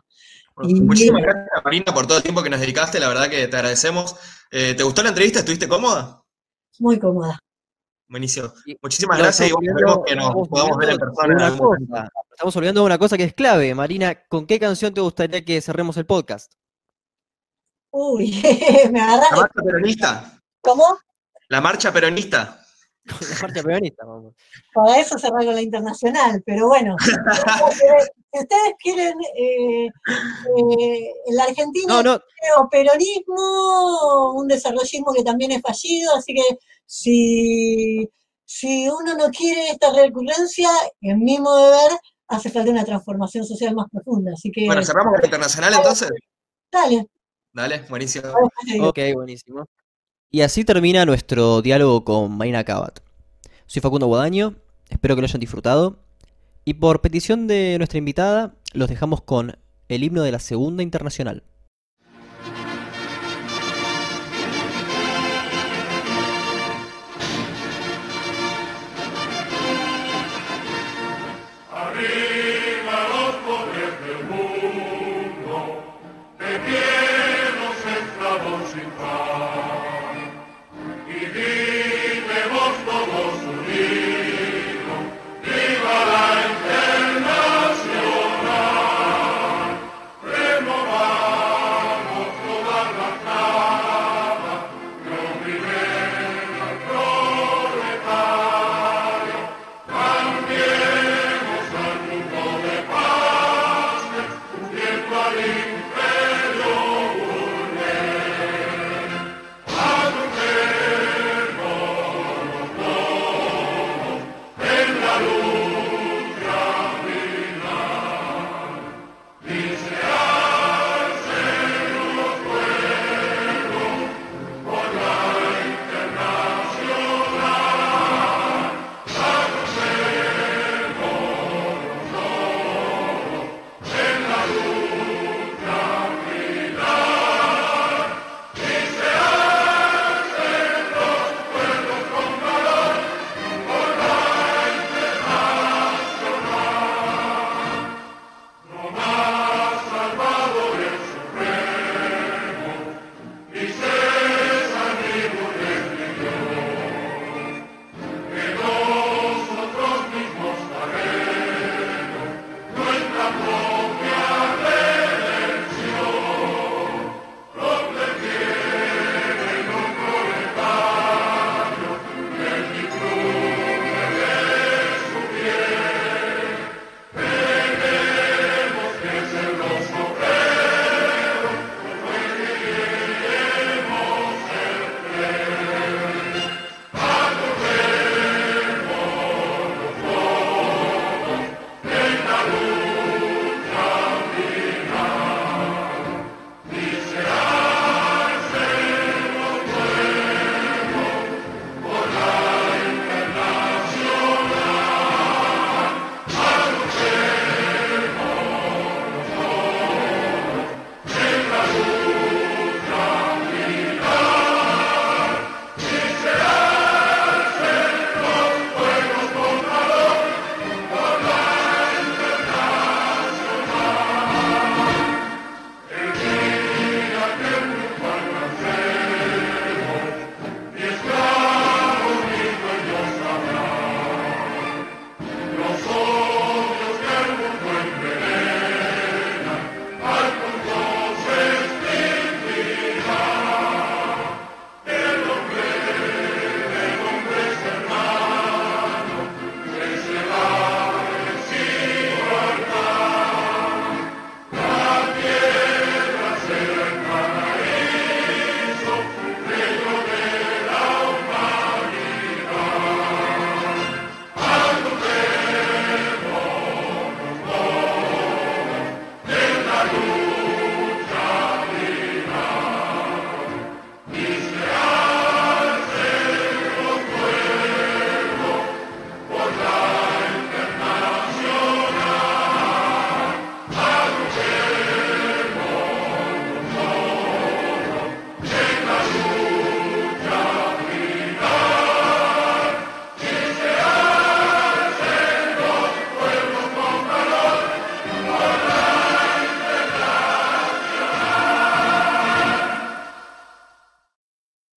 muchísimas gracias, Marina, por todo el tiempo que nos dedicaste. La verdad que te agradecemos. Eh, ¿Te gustó la entrevista? ¿Estuviste cómoda? Muy cómoda. Buenísimo. Muchísimas gracias y esperemos que nos podamos ver en persona. estamos olvidando de una cosa que es clave. Marina, ¿con qué canción te gustaría que cerremos el podcast? Uy, (laughs) me agarraste. ¿La marcha peronista? ¿Cómo? La marcha peronista. la marcha peronista, vamos. Para eso cerrar con la internacional, pero bueno. (laughs) si ustedes quieren eh, eh, la Argentina no, no. peronismo, un desarrollismo que también es fallido, así que si, si uno no quiere esta recurrencia, en mi modo de ver, hace falta una transformación social más profunda. Así que, bueno, cerramos con la internacional entonces. Dale. Dale, buenísimo. (laughs) Ok, buenísimo. Y así termina nuestro diálogo con Marina Cabat. Soy Facundo Guadaño, espero que lo hayan disfrutado. Y por petición de nuestra invitada, los dejamos con el himno de la Segunda Internacional.